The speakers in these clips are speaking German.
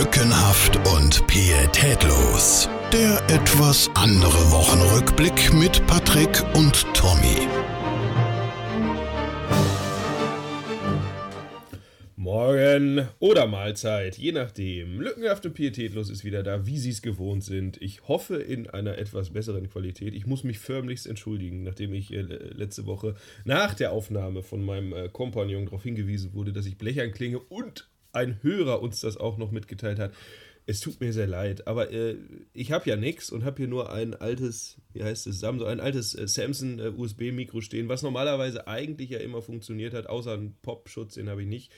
Lückenhaft und pietätlos. Der etwas andere Wochenrückblick mit Patrick und Tommy. Morgen oder Mahlzeit, je nachdem. Lückenhaft und pietätlos ist wieder da, wie Sie es gewohnt sind. Ich hoffe in einer etwas besseren Qualität. Ich muss mich förmlichst entschuldigen, nachdem ich äh, letzte Woche nach der Aufnahme von meinem äh, Kompagnon darauf hingewiesen wurde, dass ich blechern klinge und ein Hörer uns das auch noch mitgeteilt hat. Es tut mir sehr leid, aber äh, ich habe ja nichts und habe hier nur ein altes, wie heißt es, Samsung, ein altes äh, Samsung äh, USB-Mikro stehen, was normalerweise eigentlich ja immer funktioniert hat, außer ein Pop-Schutz, den habe ich nicht.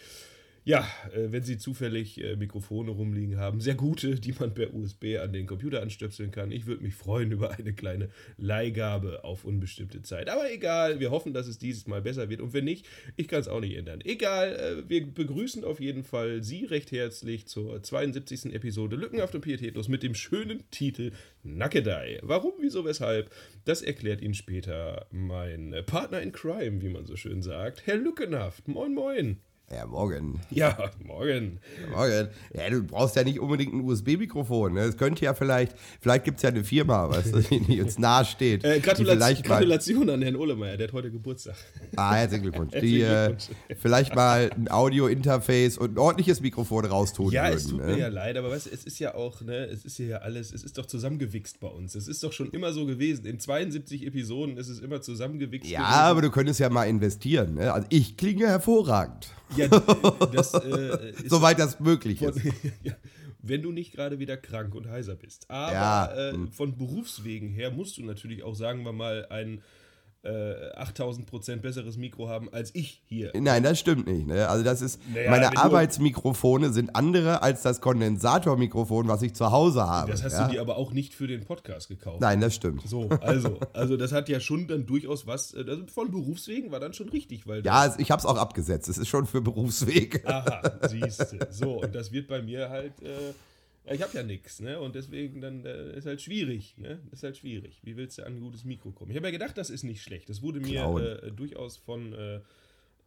Ja, äh, wenn Sie zufällig äh, Mikrofone rumliegen haben, sehr gute, die man per USB an den Computer anstöpseln kann. Ich würde mich freuen über eine kleine Leihgabe auf unbestimmte Zeit. Aber egal, wir hoffen, dass es dieses Mal besser wird. Und wenn nicht, ich kann es auch nicht ändern. Egal, äh, wir begrüßen auf jeden Fall Sie recht herzlich zur 72. Episode Lückenhaft und Pietätlos mit dem schönen Titel Nackedei. Warum, wieso, weshalb, das erklärt Ihnen später mein Partner in Crime, wie man so schön sagt, Herr Lückenhaft. Moin, moin. Ja, morgen. Ja, morgen. Ja, morgen. Ja, du brauchst ja nicht unbedingt ein USB-Mikrofon. Ne? Es könnte ja vielleicht, vielleicht gibt es ja eine Firma, du, die uns nahe steht. Äh, Gratulation, Gratulation an Herrn Ohlemeier, der hat heute Geburtstag. Ah, herzlichen Glückwunsch. die äh, vielleicht mal ein Audio-Interface und ein ordentliches Mikrofon raustun ja, würden. es tut ne? mir ja leid, aber weißt, es ist ja auch, ne, es ist ja alles, es ist doch zusammengewichst bei uns. Es ist doch schon immer so gewesen. In 72 Episoden ist es immer zusammengewichst Ja, gewesen. aber du könntest ja mal investieren. Ne? Also ich klinge hervorragend. Ja, das äh, ist Soweit das möglich von, ist. ja, wenn du nicht gerade wieder krank und heiser bist. Aber Ja. äh, von Berufswegen her musst du natürlich auch, sagen wir mal, ein äh, 8000 Prozent besseres Mikro haben als ich hier. Nein, das stimmt nicht. Ne? Also das ist, Naja, meine Arbeitsmikrofone sind andere als das Kondensatormikrofon, was ich zu Hause habe. Das hast ja? du dir aber auch nicht für den Podcast gekauft. Nein, das stimmt. So, also, also das hat ja schon dann durchaus was, äh, also von Berufswegen war dann schon richtig, weil Ja, ich habe es auch abgesetzt. Es ist schon für Berufsweg. Aha, siehste. So, und das wird bei mir halt, äh, ja, ich habe ja nichts, ne? Und deswegen dann äh, ist halt schwierig, ne? Ist halt schwierig. Wie willst du an ein gutes Mikro kommen? Ich habe ja gedacht, das ist nicht schlecht. Das wurde mir äh, durchaus von äh,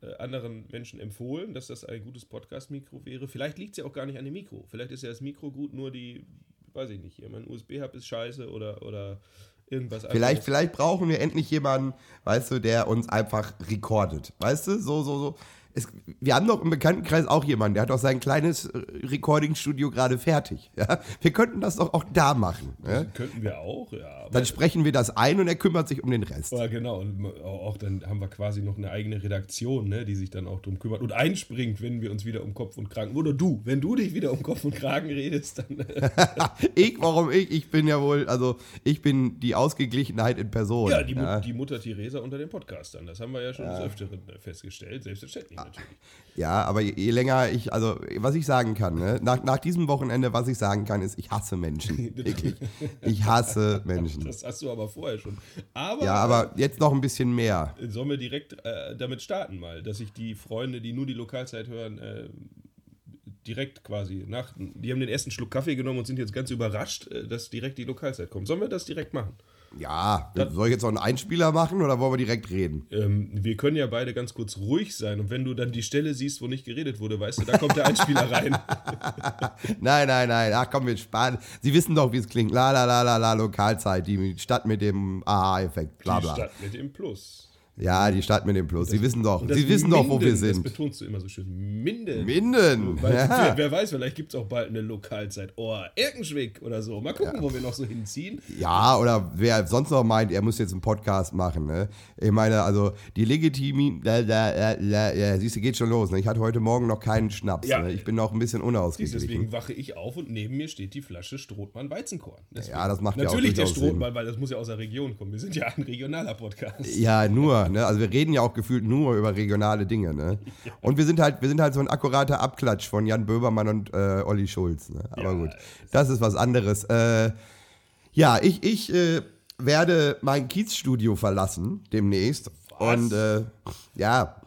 äh, anderen Menschen empfohlen, dass das ein gutes Podcast-Mikro wäre. Vielleicht liegt es ja auch gar nicht an dem Mikro. Vielleicht ist ja das Mikro gut, nur die, weiß ich nicht, hier, mein USB-Hub ist scheiße oder, oder irgendwas Vielleicht, anderes. vielleicht brauchen wir endlich jemanden, weißt du, der uns einfach recordet. Weißt du, so, so, so. Es, wir haben doch im Bekanntenkreis auch jemanden, der hat doch sein kleines äh, Recording-Studio gerade fertig. Ja? Wir könnten das doch auch da machen. Ne? Könnten wir auch, ja. Dann sprechen wir das ein und er kümmert sich um den Rest. Ja, genau. Und auch dann haben wir quasi noch eine eigene Redaktion, ne, die sich dann auch drum kümmert und einspringt, wenn wir uns wieder um Kopf und Kragen. Oder du, wenn du dich wieder um Kopf und Kragen redest, dann. ich, warum ich? Ich bin ja wohl, also ich bin die Ausgeglichenheit in Person. ja, die, Mu- die Mutter Theresa unter den Podcastern. Das haben wir ja schon des Öfteren äh, festgestellt. Selbstverständlich natürlich. Ja, aber je, je länger ich, also was ich sagen kann, ne? nach, nach diesem Wochenende, was ich sagen kann, ist, ich hasse Menschen. Wirklich. Ich hasse Menschen. Das hast du aber vorher schon. Aber, Ja, aber jetzt noch ein bisschen mehr. sollen wir direkt äh, damit starten mal, dass sich die Freunde, die nur die Lokalzeit hören, äh, direkt quasi nach, die haben den ersten Schluck Kaffee genommen und sind jetzt ganz überrascht, äh, dass direkt die Lokalzeit kommt. Sollen wir das direkt machen? Ja, soll ich jetzt noch einen Einspieler machen oder wollen wir direkt reden? Ähm, wir können ja beide ganz kurz ruhig sein und wenn du dann die Stelle siehst, wo nicht geredet wurde, weißt du, da kommt der Einspieler rein. Nein, nein, nein, ach komm, wir sparen. Sie wissen doch, wie es klingt. La la la la la, Lokalzeit, die Stadt mit dem Aha-Effekt, bla Die bla. Stadt mit dem Plus. Ja, die Stadt mit dem Plus. Sie wissen doch, das Sie wissen doch, wo wir Minden, Das sind. betonst du immer so schön. Minden. Minden. Weil, Ja. wer, wer weiß, vielleicht gibt es auch bald eine Lokalzeit. Oh, Erkenschwick oder so. Mal gucken, wo wir noch so hinziehen. Ja, oder wer sonst noch meint, er muss jetzt einen Podcast machen, ne? Ich meine, also die legitimen, la, la, la, la, ja, siehst du, geht schon los. Ne? Ich hatte heute Morgen noch keinen Schnaps. Ja. Ne? Ich bin noch ein bisschen Siehst, unausgeglichen. Deswegen wache ich auf und neben mir steht die Flasche Strothmann Weizenkorn. Deswegen- Ja, das macht ja auch Natürlich der. Strothmann, weil das muss ja aus der Region kommen. Wir sind ja ein regionaler Podcast. Ja, nur, ne? Also wir reden ja auch gefühlt nur über regionale Dinge, ne? Und wir sind halt, wir sind halt so ein akkurater Abklatsch von Jan Böhmermann und äh, Olli Schulz, ne? Aber Ja, gut, das ist was anderes. Äh, ja, ich, ich äh, werde mein Kiezstudio verlassen demnächst. Was? Und äh, ja,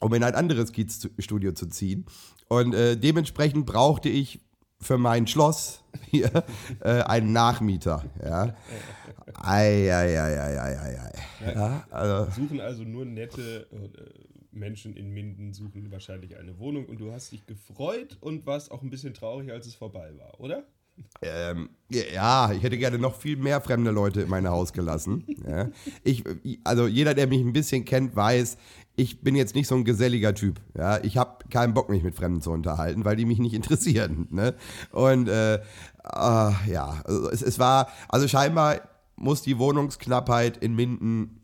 um in ein anderes Kiezstudio zu ziehen. Und äh, dementsprechend brauchte ich für mein Schloss hier äh, einen Nachmieter. Ja. Ei, ei, ei, ei, ei, ei, ei. Ja, also, Suchen also nur nette äh, Menschen in Minden suchen wahrscheinlich eine Wohnung und du hast dich gefreut und warst auch ein bisschen traurig, als es vorbei war, oder? Ähm, ja, ich hätte gerne noch viel mehr fremde Leute in mein Haus gelassen. Ja. Ich, also jeder, der mich ein bisschen kennt, weiß, ich bin jetzt nicht so ein geselliger Typ. Ja. Ich habe keinen Bock, mich mit Fremden zu unterhalten, weil die mich nicht interessieren. Ne? Und äh, äh, ja, also es, es war, also scheinbar muss die Wohnungsknappheit in Minden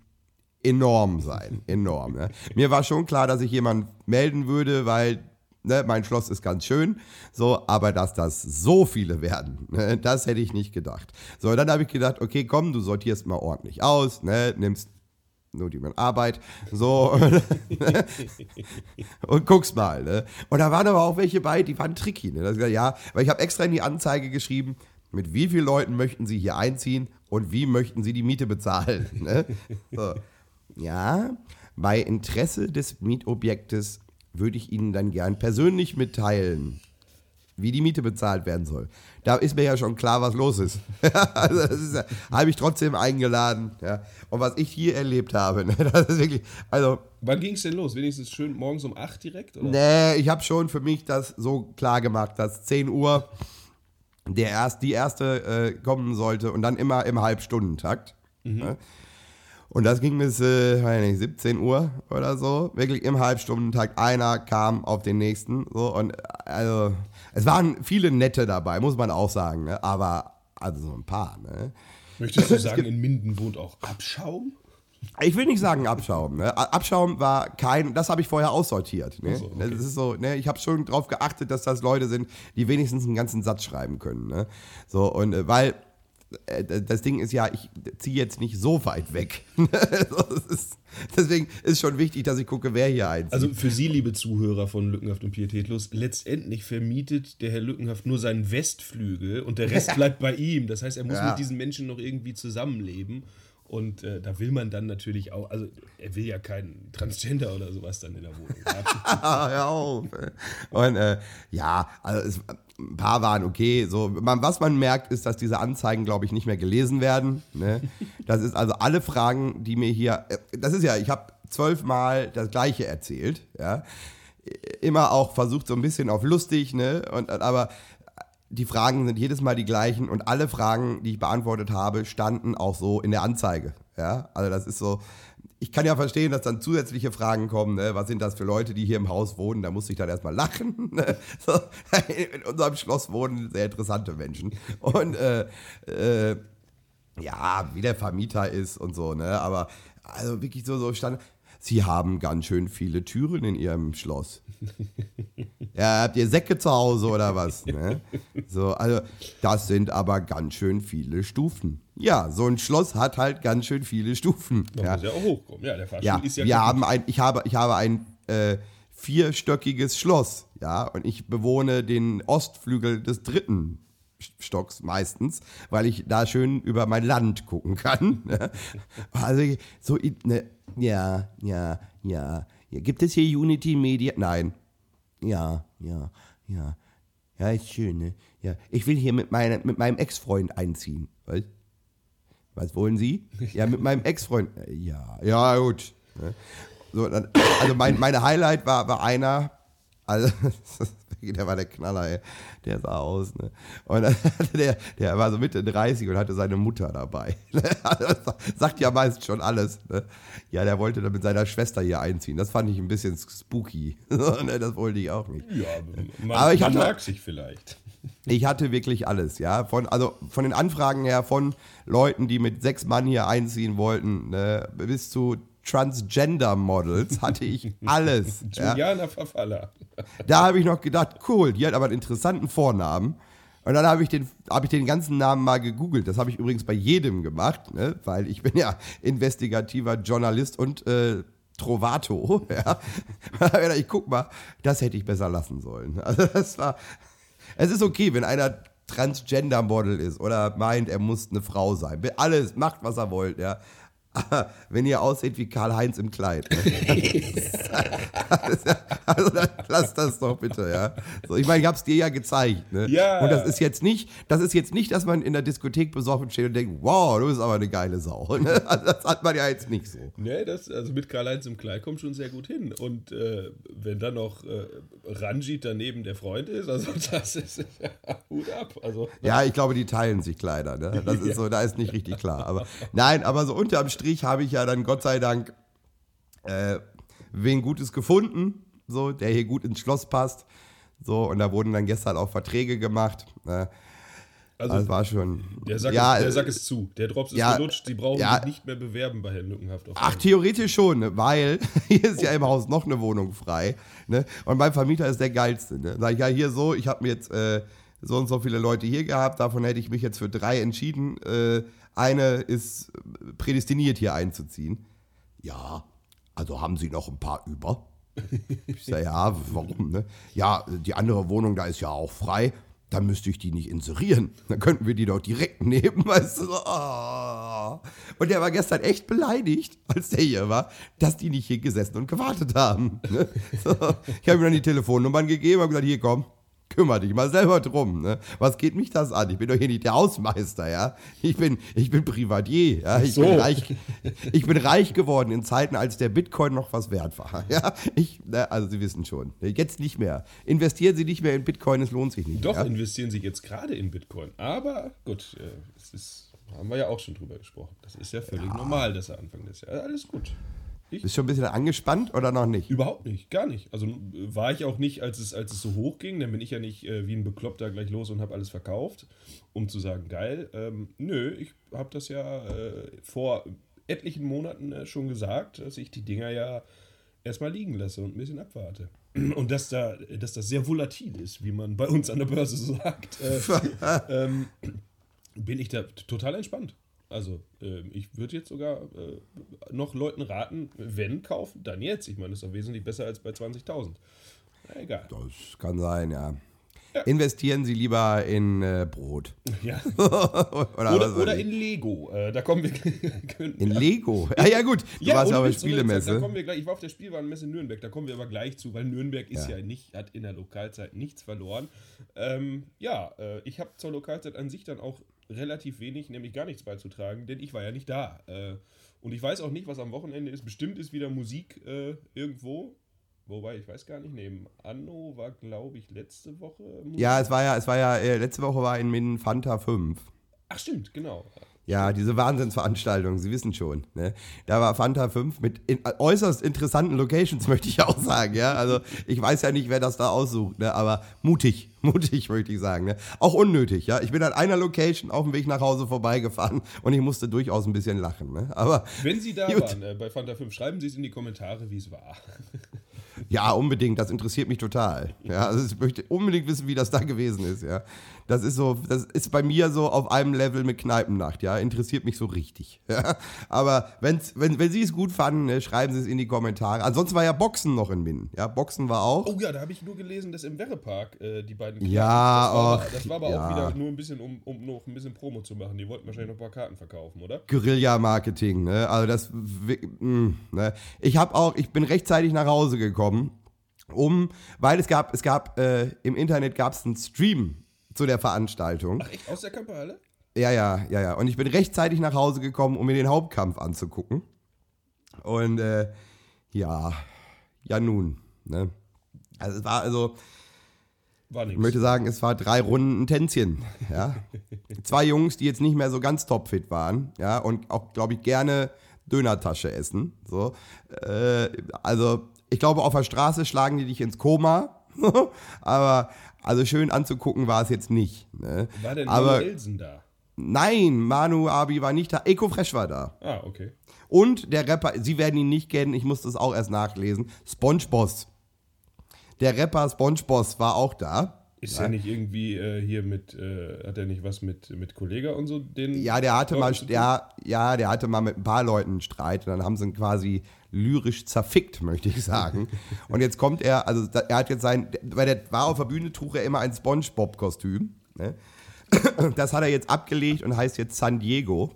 enorm sein. Enorm. Ne? Mir war schon klar, dass ich jemanden melden würde, weil Ne, mein Schloss ist ganz schön, so, aber dass das so viele werden, ne, das hätte ich nicht gedacht. So, dann habe ich gedacht, okay, komm, du sortierst mal ordentlich aus, ne, nimmst nur die Arbeit, so, und guckst mal, ne. Und da waren aber auch welche bei, die waren tricky, ne. Das, ja, weil ich habe extra in die Anzeige geschrieben, mit wie vielen Leuten möchten Sie hier einziehen und wie möchten Sie die Miete bezahlen, ne? So. Ja, bei Interesse des Mietobjektes würde ich Ihnen dann gern persönlich mitteilen, wie die Miete bezahlt werden soll. Da ist mir ja schon klar, was los ist. also das ist ja, habe ich trotzdem eingeladen. Ja. Und was ich hier erlebt habe, ne, das ist wirklich, also. Wann ging es denn los? Wenigstens schön morgens um 8 direkt? Oder? Nee, ich habe schon für mich das so klar gemacht, dass 10 Uhr der erst, die erste äh, kommen sollte und dann immer im Halbstundentakt. Mhm. Ne? Und das ging bis äh, nicht, 17 Uhr oder so. Wirklich im Halbstundentakt. Einer kam auf den nächsten. So, und also, es waren viele nette dabei, muss man auch sagen. Ne? Aber also so ein paar. Ne? Möchtest du sagen, in Minden wohnt auch Abschaum? Ich will nicht sagen Abschaum. Ne? Abschaum war kein, das habe ich vorher aussortiert. Ne? So, okay. Das ist so, ne? Ich habe schon darauf geachtet, dass das Leute sind, die wenigstens einen ganzen Satz schreiben können. Ne? So, und äh, weil äh, das Ding ist ja, ich ziehe jetzt nicht so weit weg. ist, deswegen ist schon wichtig, dass ich gucke, wer hier einzieht. Also für Sie, liebe Zuhörer von Lückenhaft und Pietätlos, letztendlich vermietet der Herr Lückenhaft nur seinen Westflügel und der Rest bleibt bei ihm. Das heißt, er muss ja. mit diesen Menschen noch irgendwie zusammenleben. Und äh, da will man dann natürlich auch, also er will ja keinen Transgender oder sowas dann in der Wohnung haben. Hör auf. Und äh, ja, also es, ein paar waren okay. So, man, was man merkt, ist, dass diese Anzeigen, glaube ich, nicht mehr gelesen werden. Ne? Das ist also alle Fragen, die mir hier, äh, das ist ja, ich habe zwölfmal das Gleiche erzählt, ja. Immer auch versucht so ein bisschen auf lustig, ne? Und, aber die Fragen sind jedes Mal die gleichen und alle Fragen, die ich beantwortet habe, standen auch so in der Anzeige. Ja, also das ist so. Ich kann ja verstehen, dass dann zusätzliche Fragen kommen. Ne? Was sind das für Leute, die hier im Haus wohnen? Da muss ich dann erstmal lachen. Ne? So, in unserem Schloss wohnen sehr interessante Menschen. Und äh, äh, ja, wie der Vermieter ist und so, ne? Aber also wirklich so, so stand. Sie haben ganz schön viele Türen in Ihrem Schloss. ja, habt ihr Säcke zu Hause oder was? Ne? So, also, das sind aber ganz schön viele Stufen. Ja, so ein Schloss hat halt ganz schön viele Stufen. Man ja. muss ja auch hochkommen. Ja, der Fahrstuhl ja, ist ja wir haben ein, ich, habe, ich habe ein äh, vierstöckiges Schloss, ja, und ich bewohne den Ostflügel des dritten Stocks meistens, weil ich da schön über mein Land gucken kann. Ne? Also so, ne, ja, ja, ja. Gibt es hier Unity Media? Nein. Ja, ja, ja. Ja, ist schön, ne? Ja, ich will hier mit, meine, mit meinem Ex-Freund einziehen. Was? Was wollen Sie? Ja, mit meinem Ex-Freund. Ja, ja, gut. Ne? So, dann, also mein, meine Highlight war, war einer, also der war der Knaller, ey. Der sah aus, ne? Und der, der war so Mitte 30 und hatte seine Mutter dabei. Das sagt ja meist schon alles. Ne? Ja, der wollte dann mit seiner Schwester hier einziehen. Das fand ich ein bisschen spooky. Ne, das wollte ich auch nicht. Ja, man, Aber ich man hatte, mag sich vielleicht. Ich hatte wirklich alles, ja. Von, also von den Anfragen her von Leuten, die mit sechs Mann hier einziehen wollten, ne, bis zu Transgender-Models hatte ich alles. Juliana ja. Verfaller. Da habe ich noch gedacht, cool, die hat aber einen interessanten Vornamen. Und dann habe ich, den, hab ich den ganzen Namen mal gegoogelt. Das habe ich übrigens bei jedem gemacht, ne? weil ich bin ja investigativer Journalist und äh, Trovato. Ja? ich guck mal, das hätte ich besser lassen sollen. Also das war. Es ist okay, wenn einer Transgender-Model ist oder meint, er muss eine Frau sein. Alles, macht, was er wollt, ja. Aber wenn ihr aussieht wie Karl-Heinz im Kleid. Also dann lass das doch bitte, ja. So, ich meine, ich habe es dir ja gezeigt. Ne? Ja. Und das ist jetzt nicht, das ist jetzt nicht, dass man in der Diskothek besoffen steht und denkt, wow, du bist aber eine geile Sau. Ne? Also das hat man ja jetzt nicht so. Nee, das, also mit Karl-Heinz im Kleid kommt schon sehr gut hin. Und äh, wenn dann noch äh, Ranjit daneben der Freund ist, also das ist ja, Hut ab. Also, Ja, ich glaube, die teilen sich Kleider. Ne? Das ist so, da ist nicht richtig klar. Aber nein, aber so unterm Strich habe ich ja dann Gott sei Dank äh, wen Gutes gefunden, so, der hier gut ins Schloss passt. So, und da wurden dann gestern auch Verträge gemacht. Ne? also das war schon. der, Sack ja, ist, der äh, Sack ist zu. Der Drops ist ja, gelutscht. Sie brauchen ja. sich nicht mehr bewerben bei Herrn Lückenhaft. Ach, theoretisch schon, ne? weil hier ist ja im Haus noch eine Wohnung frei. Ne? Und mein Vermieter ist der geilste. Ne? Sag ich, ja, hier so, ich habe mir jetzt äh, so und so viele Leute hier gehabt, davon hätte ich mich jetzt für drei entschieden. Äh, eine ist prädestiniert hier einzuziehen. Ja, also haben Sie noch ein paar über? Ich sage, ja, warum? Ne? Ja, die andere Wohnung, da ist ja auch frei. Dann müsste ich die nicht inserieren. Dann könnten wir die doch direkt nehmen, weißt du. so, ah. Und der war gestern echt beleidigt, als der hier war, dass die nicht hier gesessen und gewartet haben. Ne? So. Ich habe ihm dann die Telefonnummern gegeben und gesagt, hier komm, kümmere dich mal selber drum. Ne? Was geht mich das an? Ich bin doch hier nicht der Hausmeister, ja. Ich bin, ich bin Privatier, ja. Ich, So. bin reich, ich bin reich geworden in Zeiten, als der Bitcoin noch was wert war. Ja, ich, ne, also Sie wissen schon. Jetzt nicht mehr. Investieren Sie nicht mehr in Bitcoin, es lohnt sich nicht. Doch, ja? investieren sie jetzt gerade in Bitcoin. Aber gut, äh, es ist, haben wir ja auch schon drüber gesprochen. Das ist ja völlig normal, dass er Anfang des Jahres. Alles gut. Bist du schon ein bisschen angespannt oder noch nicht? Überhaupt nicht, gar nicht. Also äh, war ich auch nicht, als es, als es so hoch ging. Dann bin ich ja nicht äh, wie ein Bekloppter gleich los und habe alles verkauft, um zu sagen, geil. Ähm, nö, ich habe das ja äh, vor etlichen Monaten äh, schon gesagt, dass ich die Dinger ja erstmal liegen lasse und ein bisschen abwarte. Und dass, da, dass das sehr volatil ist, wie man bei uns an der Börse sagt, äh, ähm, bin ich da total entspannt. Also, ähm, ich würde jetzt sogar äh, noch Leuten raten, wenn kaufen, dann jetzt. Ich meine, das ist doch wesentlich besser als bei 20.000. Na, egal. Das kann sein, ja. Investieren Sie lieber in äh, Brot. Ja. oder Oder, oder in Lego. Äh, da kommen wir. in Lego. Ja, ja, gut. Du warst ja auf der Witz, Da Spielemesse. kommen wir gleich, ich war auf der Spielwarenmesse Nürnberg, da kommen wir aber gleich zu, weil Nürnberg ist ja, Ja. nicht, hat in der Lokalzeit nichts verloren. Ähm, ja, äh, ich habe zur Lokalzeit an sich dann auch relativ wenig, nämlich gar nichts beizutragen, denn ich war ja nicht da. Äh, und ich weiß auch nicht, was am Wochenende ist. Bestimmt ist wieder Musik äh, irgendwo. Wobei, ich weiß gar nicht, neben Anno war, glaube ich, letzte Woche Musik. Ja, es war ja, es war ja, äh, letzte Woche war in Min Fanta 5. Ach, stimmt, genau. Ja, diese Wahnsinnsveranstaltung, Sie wissen schon. Ne? Da war Fanta 5 mit in, äußerst interessanten Locations, möchte ich auch sagen. Ja? Also ich weiß ja nicht, wer das da aussucht, ne? aber mutig, mutig, möchte ich sagen. Ne? Auch unnötig. Ja? Ich bin an einer Location auf dem Weg nach Hause vorbeigefahren und ich musste durchaus ein bisschen lachen. Ne? Aber Wenn Sie da Gut. waren äh, bei Fanta 5, schreiben Sie es in die Kommentare, wie es war. ja, unbedingt, das interessiert mich total. Ja? Also ich möchte unbedingt wissen, wie das da gewesen ist. Ja? Das ist so, das ist bei mir so auf einem Level mit Kneipennacht, ja. Interessiert mich so richtig. Ja? Aber wenn's, wenn, wenn Sie es gut fanden, ne, schreiben Sie es in die Kommentare. Ansonsten war ja Boxen noch in Minden. Ja, Boxen war auch. Oh ja, da habe ich nur gelesen, dass im Werrepark äh, die beiden. Ja, das war, aber- och, das war aber ja. auch wieder nur ein bisschen, um, um noch ein bisschen Promo zu machen. Die wollten wahrscheinlich noch ein paar Karten verkaufen, oder? Guerilla-Marketing, ne? Also das, mh, ne? Ich habe auch, ich bin rechtzeitig nach Hause gekommen, um, weil es gab, es gab, äh, im Internet gab es einen Stream zu der Veranstaltung. Ach echt? Aus der Kamperhalle? Ja, ja, ja, ja. Und ich bin rechtzeitig nach Hause gekommen, um mir den Hauptkampf anzugucken. Und äh, ja, ja nun. Ne? Also es war also, War ich möchte sagen, es war drei Runden ein Tänzchen. Ja? Zwei Jungs, die jetzt nicht mehr so ganz topfit waren, ja, und auch, glaube ich, gerne Dönertasche essen. So. Äh, also, ich glaube, auf der Straße schlagen die dich ins Koma. Aber also schön anzugucken war es jetzt nicht. Ne? War denn Aber Elsen da? Nein, Manu Abi war nicht da. Ecofresh war da. Ah, okay. Und der Rapper, Sie werden ihn nicht kennen, ich muss das auch erst nachlesen. SpongeBoss. Der Rapper SpongeBoss war auch da. Ist er nicht irgendwie äh, hier mit, äh, hat er nicht was mit, mit Kollega und so? Den Ja, der hatte mal, tun? ja, ja, der hatte mal mit ein paar Leuten einen Streit und dann haben sie ihn quasi lyrisch zerfickt, möchte ich sagen. und jetzt kommt er, also er hat jetzt sein, weil der war auf der Bühne, trug er immer ein SpongeBob-Kostüm. Ne? Das hat er jetzt abgelegt und heißt jetzt San Diego.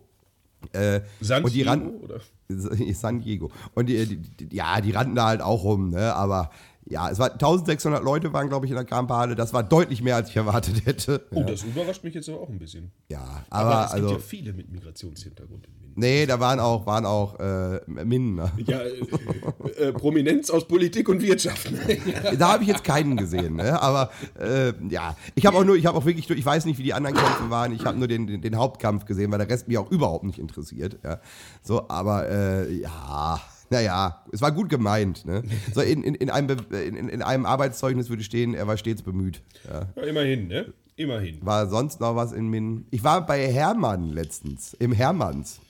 Äh, San und die Diego, oder? San Diego. Und die, die, die, ja, die rannten da halt auch rum, ne? Aber ja, es war 1600 Leute waren, glaube ich, in der Kamperhalle. Das war deutlich mehr, als ich erwartet hätte. Oh, das überrascht mich jetzt aber auch ein bisschen. Ja, Aber, aber, es also. gibt ja viele mit Migrationshintergrund in Minden. Nee, da waren auch, waren auch äh, Minden. Ne? Ja, äh, äh, Prominenz aus Politik und Wirtschaft. Da habe ich jetzt keinen gesehen, ne? aber äh, ja, ich habe auch nur, ich habe auch wirklich, ich weiß nicht, wie die anderen Kämpfe waren, ich habe nur den, den, den Hauptkampf gesehen, weil der Rest mich auch überhaupt nicht interessiert. Ja. So, aber äh, ja, naja, es war gut gemeint. Ne? So in, in, in, einem, in, in einem Arbeitszeugnis würde stehen, er war stets bemüht. Ja. Ja, immerhin, ne? Immerhin. War sonst noch was in Min? Ich war bei Hermann letztens, im Hermanns.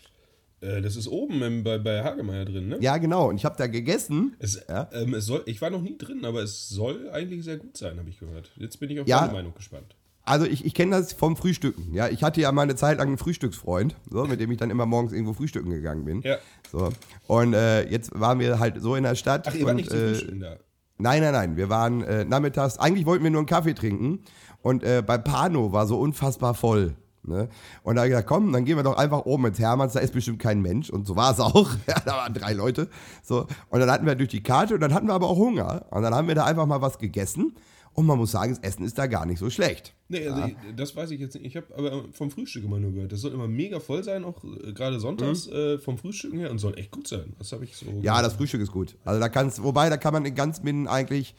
Äh, das ist oben im, bei, bei Hagemeyer drin, ne? Ja, genau. Und ich habe da gegessen. Es, Ja. ähm, es soll, ich war noch nie drin, aber es soll eigentlich sehr gut sein, habe ich gehört. Jetzt bin ich auf Ja. deine Meinung gespannt. Also ich, ich kenne das vom Frühstücken. Ja, ich hatte ja mal eine Zeit lang einen Frühstücksfreund, so, mit dem ich dann immer morgens irgendwo frühstücken gegangen bin. Ja. So. Und äh, jetzt waren wir halt so in der Stadt. Ach, ihr wart nicht äh, da. Nein, nein, nein. Wir waren äh, nachmittags, eigentlich wollten wir nur einen Kaffee trinken und äh, bei Pano war so unfassbar voll. Ne? Und da habe ich gesagt, komm, dann gehen wir doch einfach oben ins Hermanns, da ist bestimmt kein Mensch. Und so war es auch. Da waren drei Leute. So. Und dann hatten wir durch die Karte und dann hatten wir aber auch Hunger. Und dann haben wir da einfach mal was gegessen. Und man muss sagen, das Essen ist da gar nicht so schlecht. Nee, also ich, das weiß ich jetzt nicht. Ich habe aber vom Frühstück immer nur gehört. Das soll immer mega voll sein, auch äh, gerade sonntags äh, vom Frühstücken her und soll echt gut sein. Das habe ich so. Ja, gehört. das Frühstück ist gut. Also da kannst, wobei da kann man in ganz Minden eigentlich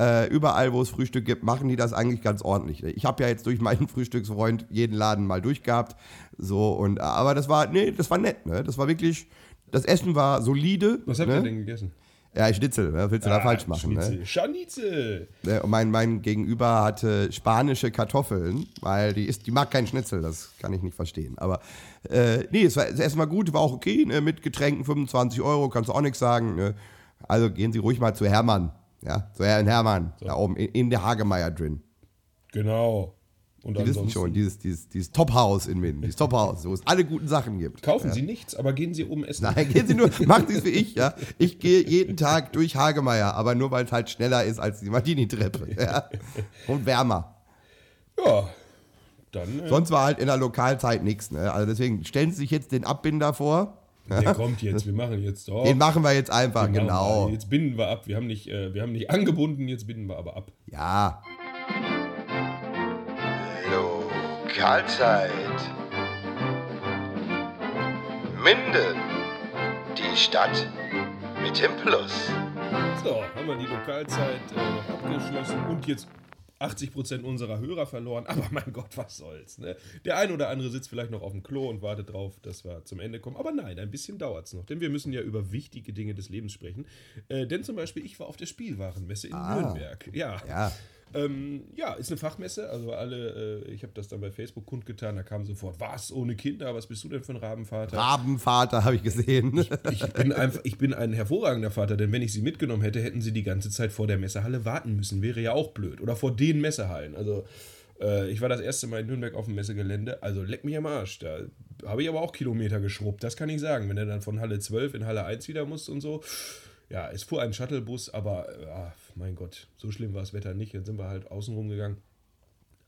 äh, überall, wo es Frühstück gibt, machen die das eigentlich ganz ordentlich. Ich habe ja jetzt durch meinen Frühstücksfreund jeden Laden mal durchgehabt, so und aber das war nee, das war nett, ne? Das war wirklich, das Essen war solide. Was habt ne? ihr denn gegessen? Ja, Schnitzel, ne? willst du da falsch machen, ne? Schnitzel. Ne, Und mein, mein Gegenüber hatte spanische Kartoffeln, weil die ist, die mag keinen Schnitzel, das kann ich nicht verstehen. Aber äh, nee, es war, war gut, war auch okay, ne? mit Getränken 25 Euro, kannst du auch nichts sagen. Ne? Also gehen Sie ruhig mal zu Hermann, ja, zu Herrn Hermann, da oben in, in der Hagemeyer drin. Genau. Und Die wissen schon, dieses, dieses, dieses Top-Haus in Minden, dieses Top-Haus, wo es alle guten Sachen gibt. Kaufen Sie nichts, aber gehen Sie oben essen. Nein, gehen Sie nur, machen Sie es wie ich, ja. Ich gehe jeden Tag durch Hagemeyer, aber nur weil es halt schneller ist als die Martini-Treppe. Ja. Und wärmer. Ja. Dann. Äh, Sonst war halt in der Lokalzeit nichts. Ne? Also deswegen stellen Sie sich jetzt den Abbinder vor. der kommt jetzt. Wir machen jetzt doch. Den machen wir jetzt einfach, genau. wir. Jetzt binden wir ab. Wir haben, nicht, äh, wir haben nicht angebunden, jetzt binden wir aber ab. Ja. Lokalzeit. Minden. Die Stadt mit dem Plus. So, haben wir die Lokalzeit äh, abgeschlossen und jetzt 80% unserer Hörer verloren. Aber mein Gott, was soll's. Ne? Der ein oder andere sitzt vielleicht noch auf dem Klo und wartet drauf, dass wir zum Ende kommen. Aber nein, ein bisschen dauert's noch. Denn wir müssen ja über wichtige Dinge des Lebens sprechen. Äh, denn zum Beispiel, ich war auf der Spielwarenmesse in Nürnberg. Ja. Ja. Ähm, ja, ist eine Fachmesse. Also alle, äh, ich habe das dann bei Facebook kundgetan. Da kam sofort, was, ohne Kinder? Was bist du denn für ein Rabenvater? Rabenvater habe ich gesehen. Ich bin, einfach, ich bin ein hervorragender Vater, denn wenn ich sie mitgenommen hätte, hätten sie die ganze Zeit vor der Messehalle warten müssen. Wäre ja auch blöd. Oder vor den Messehallen. Also, äh, ich war das erste Mal in Nürnberg auf dem Messegelände. Also, leck mich am Arsch. Da habe ich aber auch Kilometer geschrubbt. Das kann ich sagen. Wenn er dann von Halle 12 in Halle 1 wieder muss und so. Ja, es fuhr ein Shuttlebus, aber äh, mein Gott, so schlimm war das Wetter nicht. Dann sind wir halt außen rumgegangen.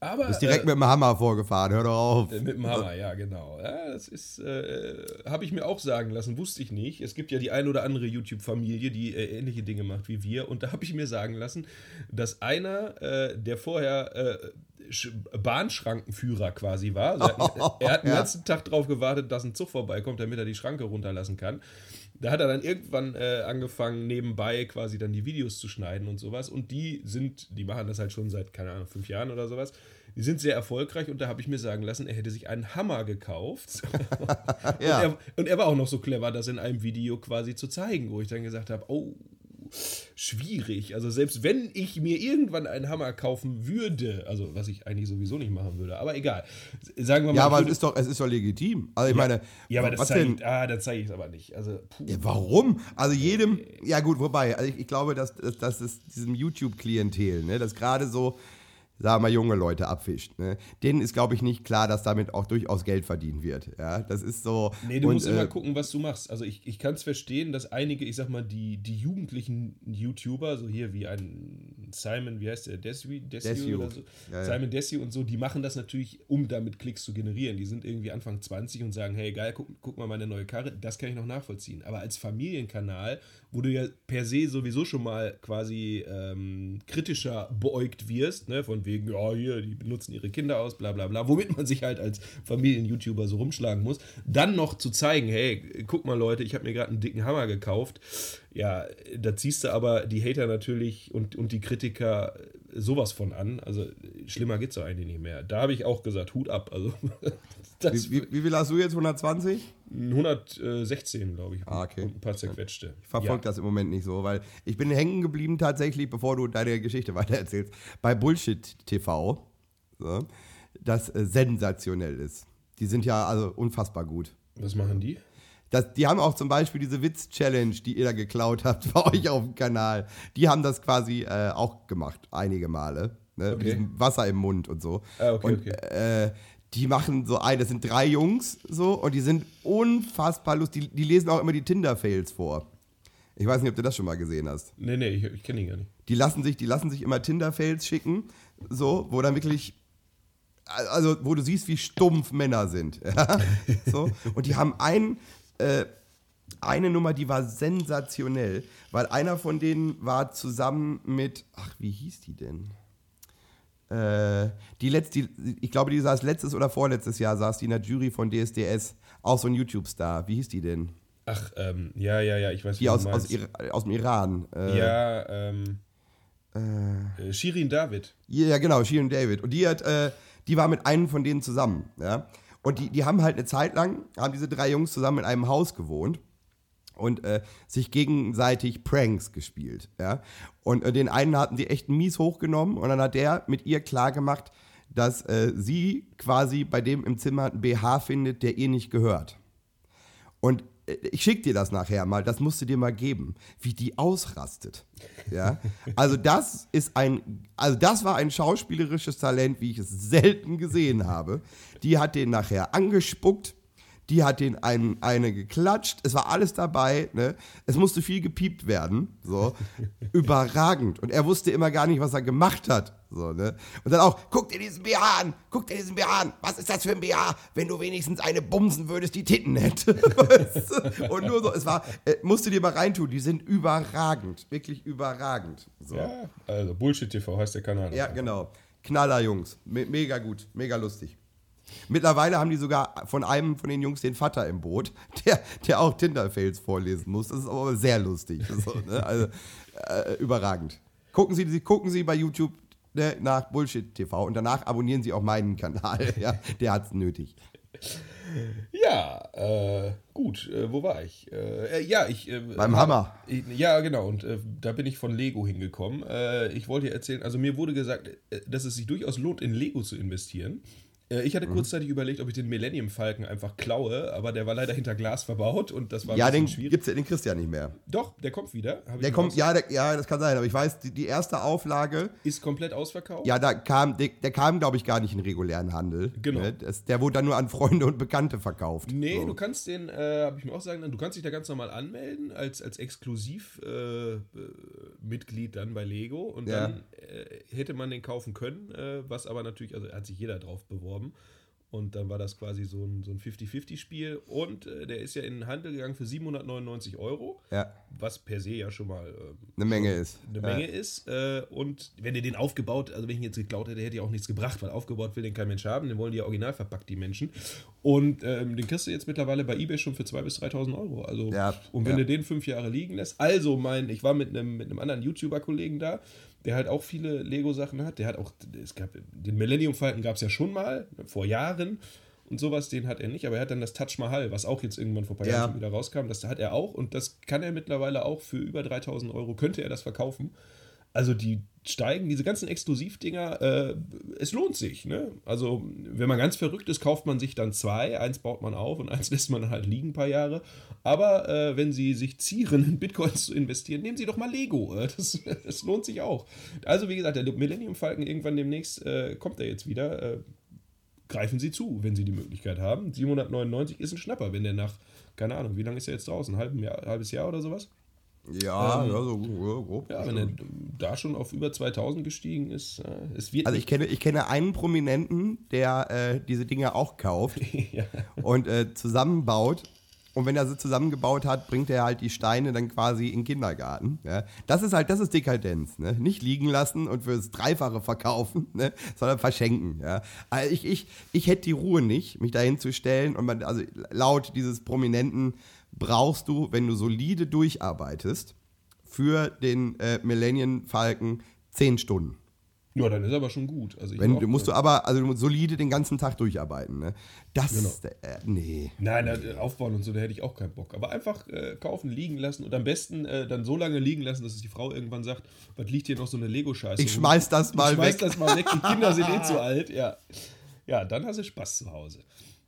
Aber Ist direkt mit dem Hammer vorgefahren, hör doch auf. äh, Mit dem Hammer, ja, genau. Ja, das ist, äh, habe ich mir auch sagen lassen, wusste ich nicht. Es gibt ja die ein oder andere YouTube-Familie, die äh, ähnliche Dinge macht wie wir. Und da habe ich mir sagen lassen, dass einer, äh, der vorher äh, Sch- Bahnschrankenführer quasi war, also er hat, er hat den Ja. ganzen Tag drauf gewartet, dass ein Zug vorbeikommt, damit er die Schranke runterlassen kann. Da hat er dann irgendwann äh, angefangen, nebenbei quasi dann die Videos zu schneiden und sowas. Und die sind, die machen das halt schon seit, keine Ahnung, fünf Jahren oder sowas. Die sind sehr erfolgreich und da habe ich mir sagen lassen, er hätte sich einen Hammer gekauft. Ja. und, er, und er war auch noch so clever, das in einem Video quasi zu zeigen, wo ich dann gesagt habe, oh, schwierig. Also selbst wenn ich mir irgendwann einen Hammer kaufen würde, also was ich eigentlich sowieso nicht machen würde, aber egal. Sagen wir mal, Ja, aber es ist doch, es ist doch legitim. Also ich meine, ja, aber das was zeige denn? ich, ah, das zeige ich es aber nicht. Also. Ja, warum? Also jedem, ja gut, wobei, also ich, ich glaube, dass, dass, dass es diesem YouTube-Klientel, ne, das gerade so, sagen wir mal, junge Leute abfischt. Ne? Denen ist, glaube ich, nicht klar, dass damit auch durchaus Geld verdient wird. Ja, das ist so. Nee, du und, musst äh, immer gucken, was du machst. Also ich, ich kann es verstehen, dass einige, ich sag mal, die, die jugendlichen YouTuber, so hier wie ein Simon, wie heißt der, Desue, Desue, Desue. oder so, Ja. Simon Desue und so, die machen das natürlich, um damit Klicks zu generieren. Die sind irgendwie Anfang 20 und sagen, hey geil, guck, guck mal meine neue Karre, das kann ich noch nachvollziehen. Aber als Familienkanal, wo du ja per se sowieso schon mal quasi ähm, kritischer beäugt wirst, ne, von wegen, ja, hier, die benutzen ihre Kinder aus, bla bla bla, womit man sich halt als Familien-YouTuber so rumschlagen muss, dann noch zu zeigen, hey, guck mal Leute, ich habe mir gerade einen dicken Hammer gekauft, ja, da ziehst du aber die Hater natürlich und, und die Kritiker sowas von an, also schlimmer geht's doch eigentlich nicht mehr. Da habe ich auch gesagt, Hut ab, also wie, wie, wie viel hast du jetzt? 120? 116, glaube ich, Ah, okay. und ein paar zerquetschte. Ich verfolge das im Moment nicht so, weil ich bin hängen geblieben tatsächlich, bevor du deine Geschichte weitererzählst, bei Bullshit TV, so, das äh, sensationell ist. Die sind ja also unfassbar gut. Was machen die? Das, die haben auch zum Beispiel diese Witz-Challenge, die ihr da geklaut habt bei euch auf dem Kanal. Die haben das quasi äh, auch gemacht, einige Male. Ne? Mit Okay. diesem Wasser im Mund und so. Ah, okay, und okay. Äh, die machen so ein, das sind drei Jungs so und die sind unfassbar lustig. Die, die lesen auch immer die Tinder-Fails vor. Ich weiß nicht, ob du das schon mal gesehen hast. Nee, nee, ich, ich kenne ihn gar nicht. Die lassen sich, die lassen sich immer Tinder-Fails schicken, so, wo dann wirklich, also wo du siehst, wie stumpf Männer sind. Ja? So. Und die haben ein, äh, eine Nummer, die war sensationell, weil einer von denen war zusammen mit, ach, wie hieß die denn? Äh, die letzte, die, ich glaube, die saß letztes oder vorletztes Jahr, saß die in der Jury von DSDS, auch so ein YouTube-Star. Wie hieß die denn? Ach, ähm, ja, ja, ja, ich weiß, Die wie aus, aus, aus dem Iran. Äh, Ja, ähm, äh, Shirin David. Ja, ja, genau, Shirin David. Und die hat, äh, die war mit einem von denen zusammen, ja. Und die, die haben halt eine Zeit lang, haben diese drei Jungs zusammen in einem Haus gewohnt und äh, sich gegenseitig Pranks gespielt, ja. Und äh, den einen hatten sie echt mies hochgenommen und dann hat der mit ihr klargemacht, dass äh, sie quasi bei dem im Zimmer einen BH findet, der ihr nicht gehört. Und äh, ich schick dir das nachher mal, das musst du dir mal geben, wie die ausrastet. Ja? Also das ist ein, also das war ein schauspielerisches Talent, wie ich es selten gesehen habe. Die hat den nachher angespuckt, die hat den einen, eine geklatscht, es war alles dabei, ne? Es musste viel gepiept werden, so. Überragend. Und er wusste immer gar nicht, was er gemacht hat, so, ne? Und dann auch, guck dir diesen BH an, guck dir diesen BH an, was ist das für ein BH, wenn du wenigstens eine bumsen würdest, die Titten hätte. Und nur so, es war, äh, musst du dir mal reintun, die sind überragend, wirklich überragend. So. Ja, also Bullshit TV heißt der Kanal. Ja, genau. Knaller Jungs. Me mega gut, mega lustig. Mittlerweile haben die sogar von einem von den Jungs den Vater im Boot, der, der auch Tinder-Fails vorlesen muss. Das ist aber sehr lustig. So, ne? Also äh, überragend. Gucken Sie, gucken Sie bei YouTube ne, nach Bullshit TV und danach abonnieren Sie auch meinen Kanal. Ja, der hat's nötig. Ja, äh, gut, äh, wo war ich? Äh, äh, ja, ich. Äh, Beim Hammer. Ich, ja, genau, und äh, da bin ich von Lego hingekommen. Äh, ich wollte erzählen, also mir wurde gesagt, äh, dass es sich durchaus lohnt, in Lego zu investieren. Äh, ich hatte Mhm. kurzzeitig überlegt, ob ich den Millennium Falcon einfach klaue, aber der war leider hinter Glas verbaut und das war Ja, den schwierig. gibt's ja, den kriegst du ja nicht mehr. Doch, der kommt wieder. Der kommt, ja, der, ja, das kann sein, aber ich weiß, die, die erste Auflage, Ist komplett ausverkauft. ja, da kam, der, der kam, glaube ich, gar nicht in regulären Handel. Genau. Ne? Das, der wurde dann nur an Freunde und Bekannte verkauft. Nee, So. du kannst den, äh, habe ich mir auch sagen du kannst dich da ganz normal anmelden als, als Exklusiv-Mitglied dann bei Lego und Ja. dann äh, hätte man den kaufen können, äh, was aber natürlich, also hat sich jeder drauf beworben. Und dann war das quasi so ein, so ein 50-50-Spiel. Und äh, der ist ja in den Handel gegangen für 799 Euro, Ja, was per se ja schon mal ähm, eine Menge ist. eine Menge ist. Äh, und wenn ihr den aufgebaut, also wenn ich ihn jetzt geklaut hätte, hätte ich auch nichts gebracht, weil aufgebaut will den kein Mensch haben. Den wollen die ja original verpackt, die Menschen. Und ähm, den kriegst du jetzt mittlerweile bei Ebay schon für 2.000 bis 3.000 Euro. Also, Ja, und wenn ja. du den fünf Jahre liegen lässt, also mein, ich war mit einem, mit einem anderen YouTuber-Kollegen da, der halt auch viele Lego-Sachen hat. Der hat auch, es gab, den Millennium Falcon gab es ja schon mal, vor Jahren. Und sowas, den hat er nicht, aber er hat dann das Taj Mahal, was auch jetzt irgendwann vor ein paar Ja. Jahren wieder rauskam, das hat er auch und das kann er mittlerweile auch für über 3000 Euro, könnte er das verkaufen. Also die, steigen, diese ganzen Exklusivdinger, äh, es lohnt sich. Ne? Also, wenn man ganz verrückt ist, kauft man sich dann zwei. Eins baut man auf und eins lässt man halt liegen ein paar Jahre. Aber äh, wenn Sie sich zieren, in Bitcoins zu investieren, nehmen Sie doch mal Lego. Das, das lohnt sich auch. Also, wie gesagt, der Millennium Falcon irgendwann demnächst äh, kommt er jetzt wieder. Äh, greifen Sie zu, wenn Sie die Möglichkeit haben. 799 ist ein Schnapper, wenn der nach, keine Ahnung, wie lange ist er jetzt draußen? Ein halbes Jahr oder sowas? Ja, ähm, ja, so ja, grob. Ja, wenn er da schon auf über 2000 gestiegen ist, äh, es wird. Also ich kenne, ich kenne einen Prominenten, der äh, diese Dinge auch kauft ja. und äh, zusammenbaut. Und wenn er sie zusammengebaut hat, bringt er halt die Steine dann quasi in den Kindergarten. Ja. Das ist halt, das ist Dekadenz. Ne? Nicht liegen lassen und fürs Dreifache verkaufen, ne? sondern verschenken. Ja. Also ich, ich, ich hätte die Ruhe nicht, mich dahin zu stellen und man, also laut dieses Prominenten brauchst du, wenn du solide durcharbeitest, für den äh, Millennium Falcon 10 Stunden. Ja, dann ist aber schon gut. Also Wenn, du musst du aber also du musst solide den ganzen Tag durcharbeiten. Ne? Das, genau. äh, nee. Nein, äh, aufbauen und so, da hätte ich auch keinen Bock. Aber einfach äh, kaufen, liegen lassen und am besten äh, dann so lange liegen lassen, dass es die Frau irgendwann sagt, was liegt hier noch so eine Lego-Scheiße? Ich schmeiß das mal ich schmeiß weg. das mal weg, die Kinder sind eh zu alt. Ja. ja, dann hast du Spaß zu Hause.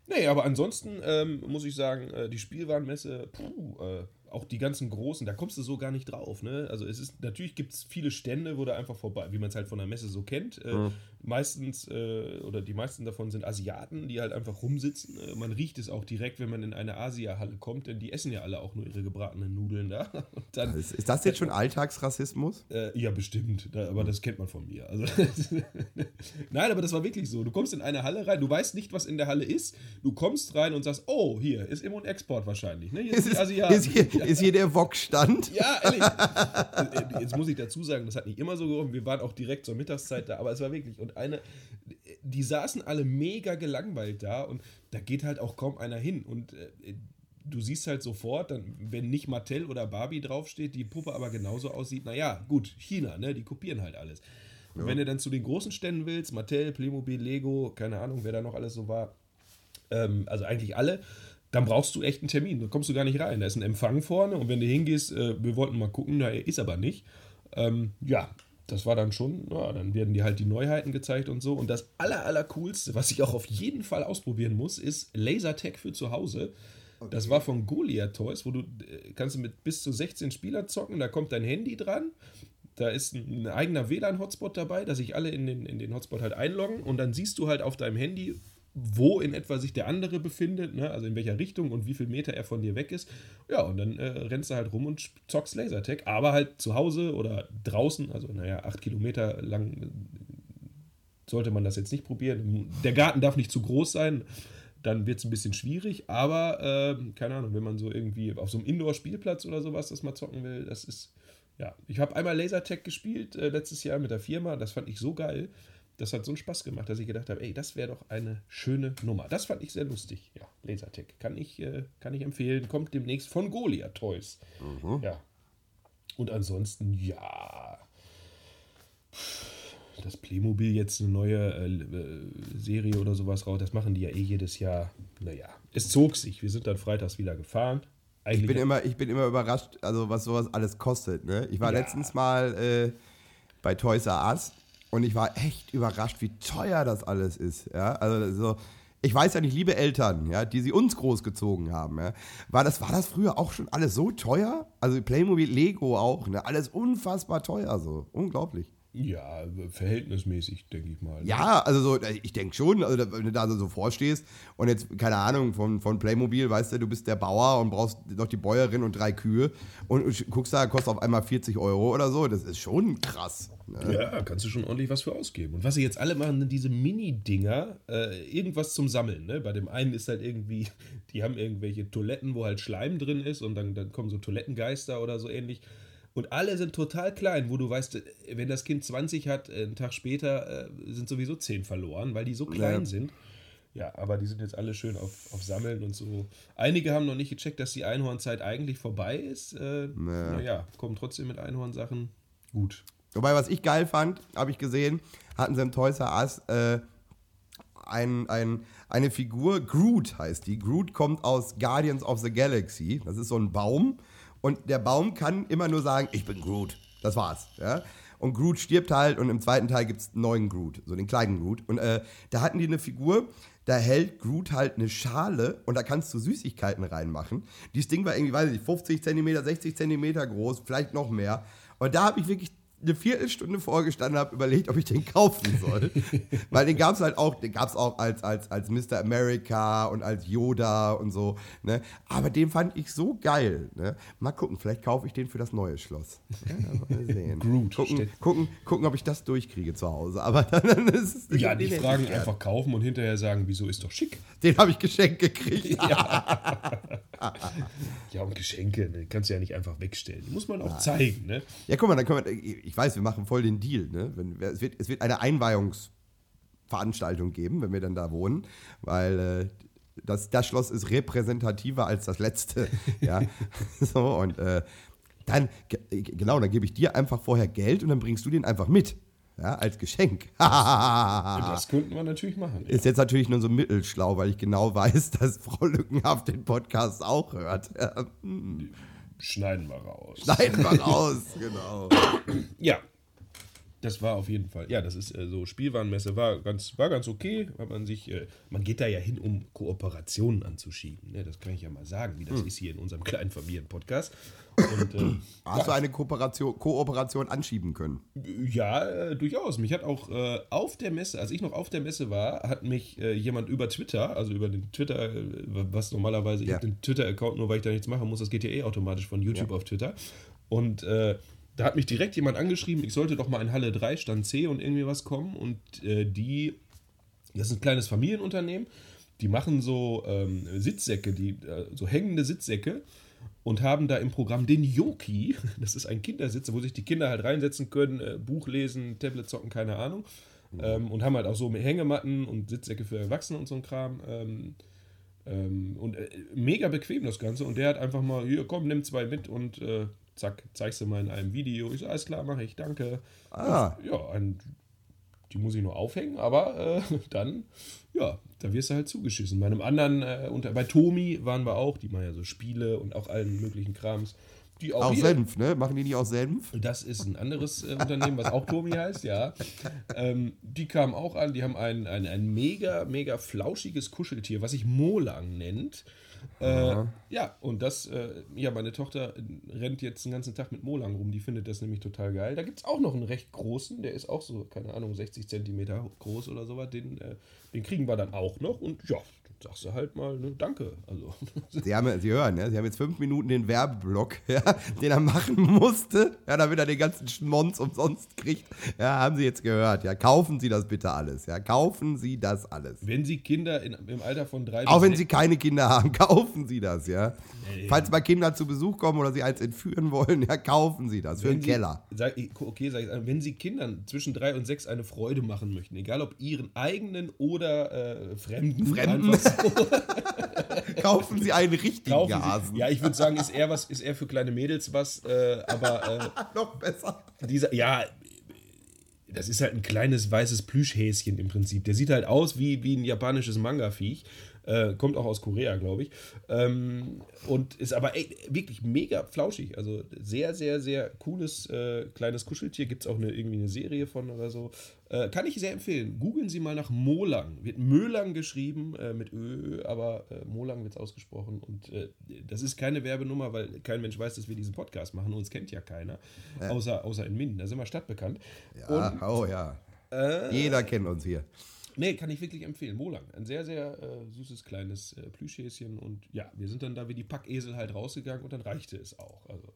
Nee, aber ansonsten ähm, muss ich sagen, äh, die Spielwarenmesse, puh, äh, auch die ganzen großen, da kommst du so gar nicht drauf. Ne? Also es ist, natürlich gibt es viele Stände, wo du einfach vorbei, wie man es halt von der Messe so kennt. Äh. Meistens, äh, oder die meisten davon sind Asiaten, die halt einfach rumsitzen. Äh, man riecht es auch direkt, wenn man in eine Asia-Halle kommt, denn die essen ja alle auch nur ihre gebratenen Nudeln da. Dann, ist, ist, das jetzt schon Alltagsrassismus? Äh, ja, bestimmt. Da, aber mhm. das kennt man von mir. Also, Nein, aber das war wirklich so. Du kommst in eine Halle rein, du weißt nicht, was in der Halle ist. Du kommst rein und sagst, oh, hier ist Im- und Export wahrscheinlich. Ne? Hier ist, ist, ist, hier, ist hier der Wok-Stand? Ja, ehrlich. Jetzt muss ich dazu sagen, das hat nicht immer so geholfen. Wir waren auch direkt zur Mittagszeit da, aber es war wirklich. Und eine, die saßen alle mega gelangweilt da und da geht halt auch kaum einer hin. Und äh, du siehst halt sofort, dann, wenn nicht Mattel oder Barbie draufsteht, die Puppe aber genauso aussieht, naja, gut, China, ne? Die kopieren halt alles. Und ja. wenn du dann zu den großen Ständen willst, Mattel, Playmobil, Lego, keine Ahnung, wer da noch alles so war, ähm, also eigentlich alle, dann brauchst du echt einen Termin. Da kommst du gar nicht rein. Da ist ein Empfang vorne und wenn du hingehst, äh, wir wollten mal gucken, na, ist aber nicht. Ähm, ja, das war dann schon, ja, dann werden dir halt die Neuheiten gezeigt und so. Und das aller, aller coolste, was ich auch auf jeden Fall ausprobieren muss, ist Lasertag für zu Hause. Okay. Das war von Goliath Toys, wo du äh, kannst du mit bis zu 16 Spieler zocken, da kommt dein Handy dran. Da ist ein, ein eigener WLAN-Hotspot dabei, dass sich alle in den, in den Hotspot halt einloggen und dann siehst du halt auf deinem Handy, wo in etwa sich der andere befindet, ne? also in welcher Richtung und wie viel Meter er von dir weg ist. Ja, und dann äh, rennst du halt rum und zockst Lasertag, aber halt zu Hause oder draußen, also naja, acht Kilometer lang äh, sollte man das jetzt nicht probieren. Der Garten darf nicht zu groß sein, dann wird es ein bisschen schwierig, aber äh, keine Ahnung, wenn man so irgendwie auf so einem Indoor-Spielplatz oder sowas das mal zocken will, das ist, ja, ich habe einmal Lasertag gespielt äh, letztes Jahr mit der Firma, das fand ich so geil das hat so einen Spaß gemacht, dass ich gedacht habe, ey, das wäre doch eine schöne Nummer. Das fand ich sehr lustig. Ja, Lasertech. Kann ich, äh, kann ich empfehlen. Kommt demnächst von Goliath Toys. Mhm. Ja. Und ansonsten, ja. Das Playmobil jetzt eine neue äh, äh, Serie oder sowas raus, das machen die ja eh jedes Jahr. Naja, es zog sich. Wir sind dann freitags wieder gefahren. Eigentlich ich bin, immer, ich bin immer überrascht, also was sowas alles kostet. Ne? Ich war ja. letztens mal äh, bei Toys R Us und ich war echt überrascht, wie teuer das alles ist. Ja? Also so, ich weiß ja nicht, liebe Eltern, ja, die sie uns großgezogen haben, ja, war, das, war das früher auch schon alles so teuer? Also Playmobil, Lego auch, ne? alles unfassbar teuer, so unglaublich. Ja, verhältnismäßig, denke ich mal. Ja, also so, ich denke schon, also wenn du da so vorstehst und jetzt, keine Ahnung, von, von Playmobil, weißt du, du bist der Bauer und brauchst noch die Bäuerin und drei Kühe und guckst da, kostet auf einmal 40 Euro oder so, das ist schon krass. Ne? Ja, kannst du schon ordentlich was für ausgeben. Und was sie jetzt alle machen, sind diese Mini-Dinger, äh, irgendwas zum Sammeln. Ne? Bei dem einen ist halt irgendwie, die haben irgendwelche Toiletten, wo halt Schleim drin ist und dann, dann kommen so Toilettengeister oder so ähnlich. Und alle sind total klein, wo du weißt, wenn das Kind 20 hat, äh, einen Tag später äh, sind sowieso 10 verloren, weil die so klein ja. sind. Ja, aber die sind jetzt alle schön auf, auf Sammeln und so. Einige haben noch nicht gecheckt, dass die Einhornzeit eigentlich vorbei ist. Äh, naja. naja, kommen trotzdem mit Einhornsachen. Gut. Wobei, was ich geil fand, habe ich gesehen, hatten sie im Toys R Us äh, ein, ein, eine Figur, Groot heißt die. Groot kommt aus Guardians of the Galaxy. Das ist so ein Baum und der Baum kann immer nur sagen, ich bin Groot. Das war's. Ja? Und Groot stirbt halt und im zweiten Teil gibt es einen neuen Groot, so den kleinen Groot. Und äh, da hatten die eine Figur, da hält Groot halt eine Schale und da kannst du Süßigkeiten reinmachen. Dieses Ding war irgendwie, weiß ich nicht, 50 cm, 60 cm groß, vielleicht noch mehr. Und da habe ich wirklich eine Viertelstunde vorgestanden habe, überlegt, ob ich den kaufen soll. Weil den gab es halt auch, den gab es auch als, als, als Mr. America und als Yoda und so. Ne? Aber den fand ich so geil. Ne? Mal gucken, vielleicht kaufe ich den für das neue Schloss. Ja, mal sehen. Groot gucken, gucken, gucken, ob ich das durchkriege zu Hause. Aber dann ist es Ja, die Fragen einfach kaufen und hinterher sagen, wieso ist doch schick. Den habe ich geschenkt gekriegt. Ja, und Geschenke, ne, kannst du ja nicht einfach wegstellen. Die muss man auch zeigen, ne? Ja, guck mal, dann können wir, ich weiß, wir machen voll den Deal. Ne? Wenn, es, wird, es wird eine Einweihungsveranstaltung geben, wenn wir dann da wohnen, weil äh, das, das Schloss ist repräsentativer als das letzte. ja, so und äh, dann, ge- genau, dann gebe ich dir einfach vorher Geld und dann bringst du den einfach mit. Ja, als Geschenk. Das könnten wir natürlich machen. Ist jetzt natürlich nur so mittelschlau, weil ich genau weiß, dass Frau Lückenhaft den Podcast auch hört. Schneiden wir raus. Schneiden wir raus, genau. Ja. Das war auf jeden Fall. Ja, das ist äh, so Spielwarenmesse war ganz war ganz okay, weil man sich äh, man geht da ja hin, um Kooperationen anzuschieben, ne? Das kann ich ja mal sagen, wie das ist hier in unserem kleinen Familienpodcast. Und äh, Hast du eine Kooperation, Kooperation anschieben können? Ja, äh, durchaus. Mich hat auch äh, auf der Messe, als ich noch auf der Messe war, hat mich äh, jemand über Twitter, also über den Twitter, was normalerweise, ich Ja. habe den Twitter-Account nur, weil ich da nichts machen muss, das geht ja eh automatisch von YouTube auf Twitter. Und da hat mich direkt jemand angeschrieben, ich sollte doch mal in Halle 3, Stand C und irgendwie was kommen. Und äh, die, das ist ein kleines Familienunternehmen, die machen so ähm, Sitzsäcke, die, äh, so hängende Sitzsäcke und haben da im Programm den Yoki. Das ist ein Kindersitz, wo sich die Kinder halt reinsetzen können, äh, Buch lesen, Tablet zocken, keine Ahnung. Ähm, und haben halt auch so Hängematten und Sitzsäcke für Erwachsene und so ein Kram. Ähm, ähm, und äh, mega bequem das Ganze. Und der hat einfach mal, hier, komm, nimm zwei mit und äh, zack, zeigst du mal in einem Video. Ich so, alles klar, mache ich, danke. Ah. Ja, ein, die muss ich nur aufhängen, aber äh, dann, ja, da wirst du halt zugeschissen. Bei einem anderen, äh, unter, bei Tomi waren wir auch, die machen ja so Spiele und auch allen möglichen Krams. Die auch Aus Senf, ne? Machen die nicht aus Senf? das ist ein anderes äh, Unternehmen, was auch Tomi heißt, ja. Ähm, die kamen auch an, die haben ein, ein, ein mega, mega flauschiges Kuscheltier, was sich Molang nennt. Äh, ja, und das, äh, ja, meine Tochter rennt jetzt den ganzen Tag mit Molang rum, die findet das nämlich total geil. Da gibt es auch noch einen recht großen, der ist auch so, keine Ahnung, 60 Zentimeter groß oder sowas, den, äh, den kriegen wir dann auch noch. Und ja, sagst du halt mal, ne, danke. Also, Sie, haben, Sie hören, ja? Sie haben jetzt fünf Minuten den Werbeblock, ja, den er machen musste, ja, damit er den ganzen Schmonz umsonst kriegt. Ja, haben Sie jetzt gehört, ja. Kaufen Sie das bitte alles, ja. Kaufen Sie das alles. wenn sie Kinder in, im Alter von drei Auch wenn Sie keine Kinder haben, kaufen Sie das, ja. Falls mal Kinder zu Besuch kommen oder Sie eins entführen wollen, ja, kaufen Sie das für Wenn den Sie- Keller. Sag, okay, sag ich, wenn Sie Kindern zwischen drei und sechs eine Freude machen möchten, egal ob ihren eigenen oder äh, fremden, Fremden. einfach Kaufen Sie einen richtigen kaufen Hasen. Sie, ja, ich würde sagen, ist eher was, ist eher für kleine Mädels was, äh, aber Noch besser. äh, dieser, ja, das ist halt ein kleines weißes Plüschhäschen im Prinzip. Der sieht halt aus wie, wie ein japanisches Manga-Viech. Äh, kommt auch aus Korea, glaube ich. Ähm, und ist aber ey, wirklich mega flauschig. Also sehr, sehr, sehr cooles äh, kleines Kuscheltier. Gibt es auch eine, irgendwie eine Serie von oder so. Äh, kann ich sehr empfehlen. Googeln Sie mal nach Molang. Wird Mölang geschrieben äh, mit Ö, aber äh, Molang wird es ausgesprochen. Und äh, das ist keine Werbenummer, weil kein Mensch weiß, dass wir diesen Podcast machen. Uns kennt ja keiner. Außer, außer in Minden. Da sind wir stadtbekannt. Ja, oh ja. Jeder kennt uns hier. Nee, kann ich wirklich empfehlen. Molang. Ein sehr, sehr äh, süßes kleines äh, Plüschhäschen. Und ja, wir sind dann da wie die Packesel halt rausgegangen und dann reichte es auch. Also,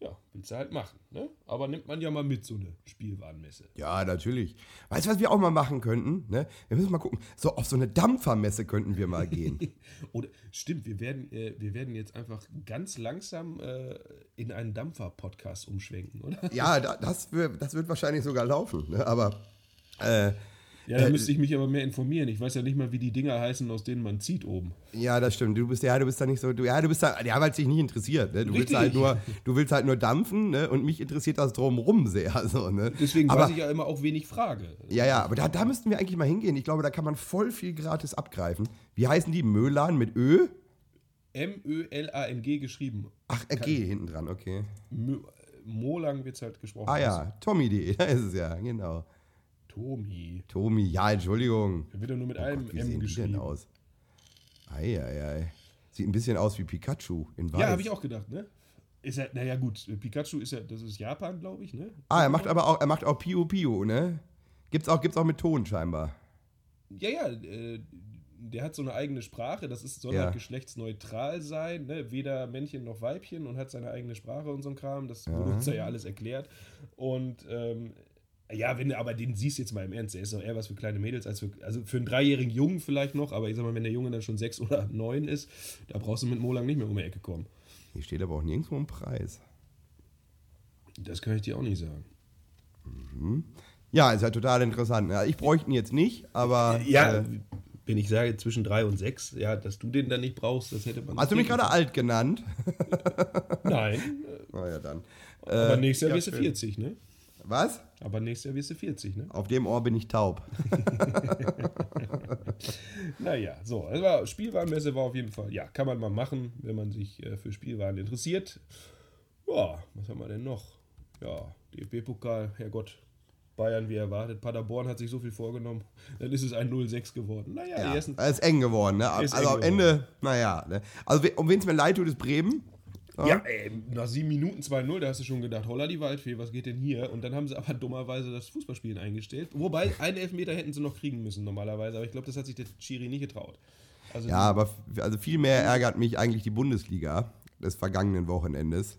ja, willst du halt machen. Ne? Aber nimmt man ja mal mit, so eine Spielwarenmesse. Ja, natürlich. Weißt du, was wir auch mal machen könnten? Ne? Wir müssen mal gucken. So auf so eine Dampfermesse könnten wir mal gehen. Oder stimmt, wir werden, äh, wir werden jetzt einfach ganz langsam äh, in einen Dampfer-Podcast umschwenken, oder? ja, da, das, wird, das wird wahrscheinlich sogar laufen. Ne? Aber äh, Ja, da müsste ich mich aber mehr informieren. Ich weiß ja nicht mal, wie die Dinger heißen, aus denen man zieht oben. ja, das stimmt. Du bist ja, du bist da nicht so. Du, ja, du bist da. Ja, weil es dich nicht interessiert. Ne? Du willst halt nur, du willst halt nur dampfen. Ne? Und mich interessiert das drumherum sehr. So, ne? Deswegen aber, weiß ich ja immer auch wenig Frage. Ja, ja, aber da, da müssten wir eigentlich mal hingehen. Ich glaube, da kann man voll viel gratis abgreifen. Wie heißen die? Mölan mit Ö? M-Ö-L-A-N-G geschrieben. Ach, äh, G hinten dran, okay. Mö Molang wird es halt gesprochen. Ah ja, Tommy.de, da ist es ja, genau. Tomi. Tomi, ja, Entschuldigung. Da wird er nur mit Oh einem Gott, wie M sehen die geschrieben. denn aus? Eieiei. Sieht ein bisschen aus wie Pikachu in weiß. Ja, habe ich auch gedacht, ne? Ist ja, naja, gut, Pikachu ist ja, das ist Japan, glaube ich, ne? Ah, er macht aber auch, er macht auch Piu Piu, ne? Gibt's auch, gibt's auch mit Ton scheinbar. Ja, ja, äh, der hat so eine eigene Sprache, das ist, soll Ja. halt geschlechtsneutral sein, ne? weder Männchen noch Weibchen und hat seine eigene Sprache und so ein Kram, das benutzt er ja alles erklärt. Und ähm, ja, wenn du aber den siehst jetzt mal im Ernst, der ist doch eher was für kleine Mädels als für, also für einen dreijährigen Jungen vielleicht noch, aber ich sag mal, wenn der Junge dann schon sechs oder neun ist, da brauchst du mit Molang nicht mehr um die Ecke kommen. Hier steht aber auch nirgendwo ein Preis. Das kann ich dir auch nicht sagen. Ja, ist ja total interessant. Ja, ich bräuchte ihn jetzt nicht, aber. Ja, Äh, wenn ich sage zwischen drei und sechs, ja, dass du den dann nicht brauchst, das hätte man. hast du mich gerade alt genannt? Nein, Na ja, dann. aber Äh, nächstes Jahr ja, wirst du schön. 40, ne? Was? Aber nächstes Jahr wirst du 40, ne? Auf dem Ohr bin ich taub. Naja, so, das war, Spielwarenmesse war auf jeden Fall, ja, kann man mal machen, wenn man sich äh, für Spielwaren interessiert. Ja, was haben wir denn noch? Ja, DFB-Pokal, Herrgott, Bayern wie erwartet. Paderborn hat sich so viel vorgenommen, dann ist es ein 0-6 geworden. Naja, die Ja, ist eng geworden, ne? Also am Ende, naja. Ne? Also, um wen es mir leid tut, ist Bremen. Ja, ey, nach sieben Minuten 2-0, da hast du schon gedacht, holla die Waldfee, was geht denn hier? Und dann haben sie aber dummerweise das Fußballspielen eingestellt. Wobei, einen Elfmeter hätten sie noch kriegen müssen normalerweise, aber ich glaube, das hat sich der Schiri nicht getraut. Also Ja, aber also viel mehr ärgert mich eigentlich die Bundesliga des vergangenen Wochenendes.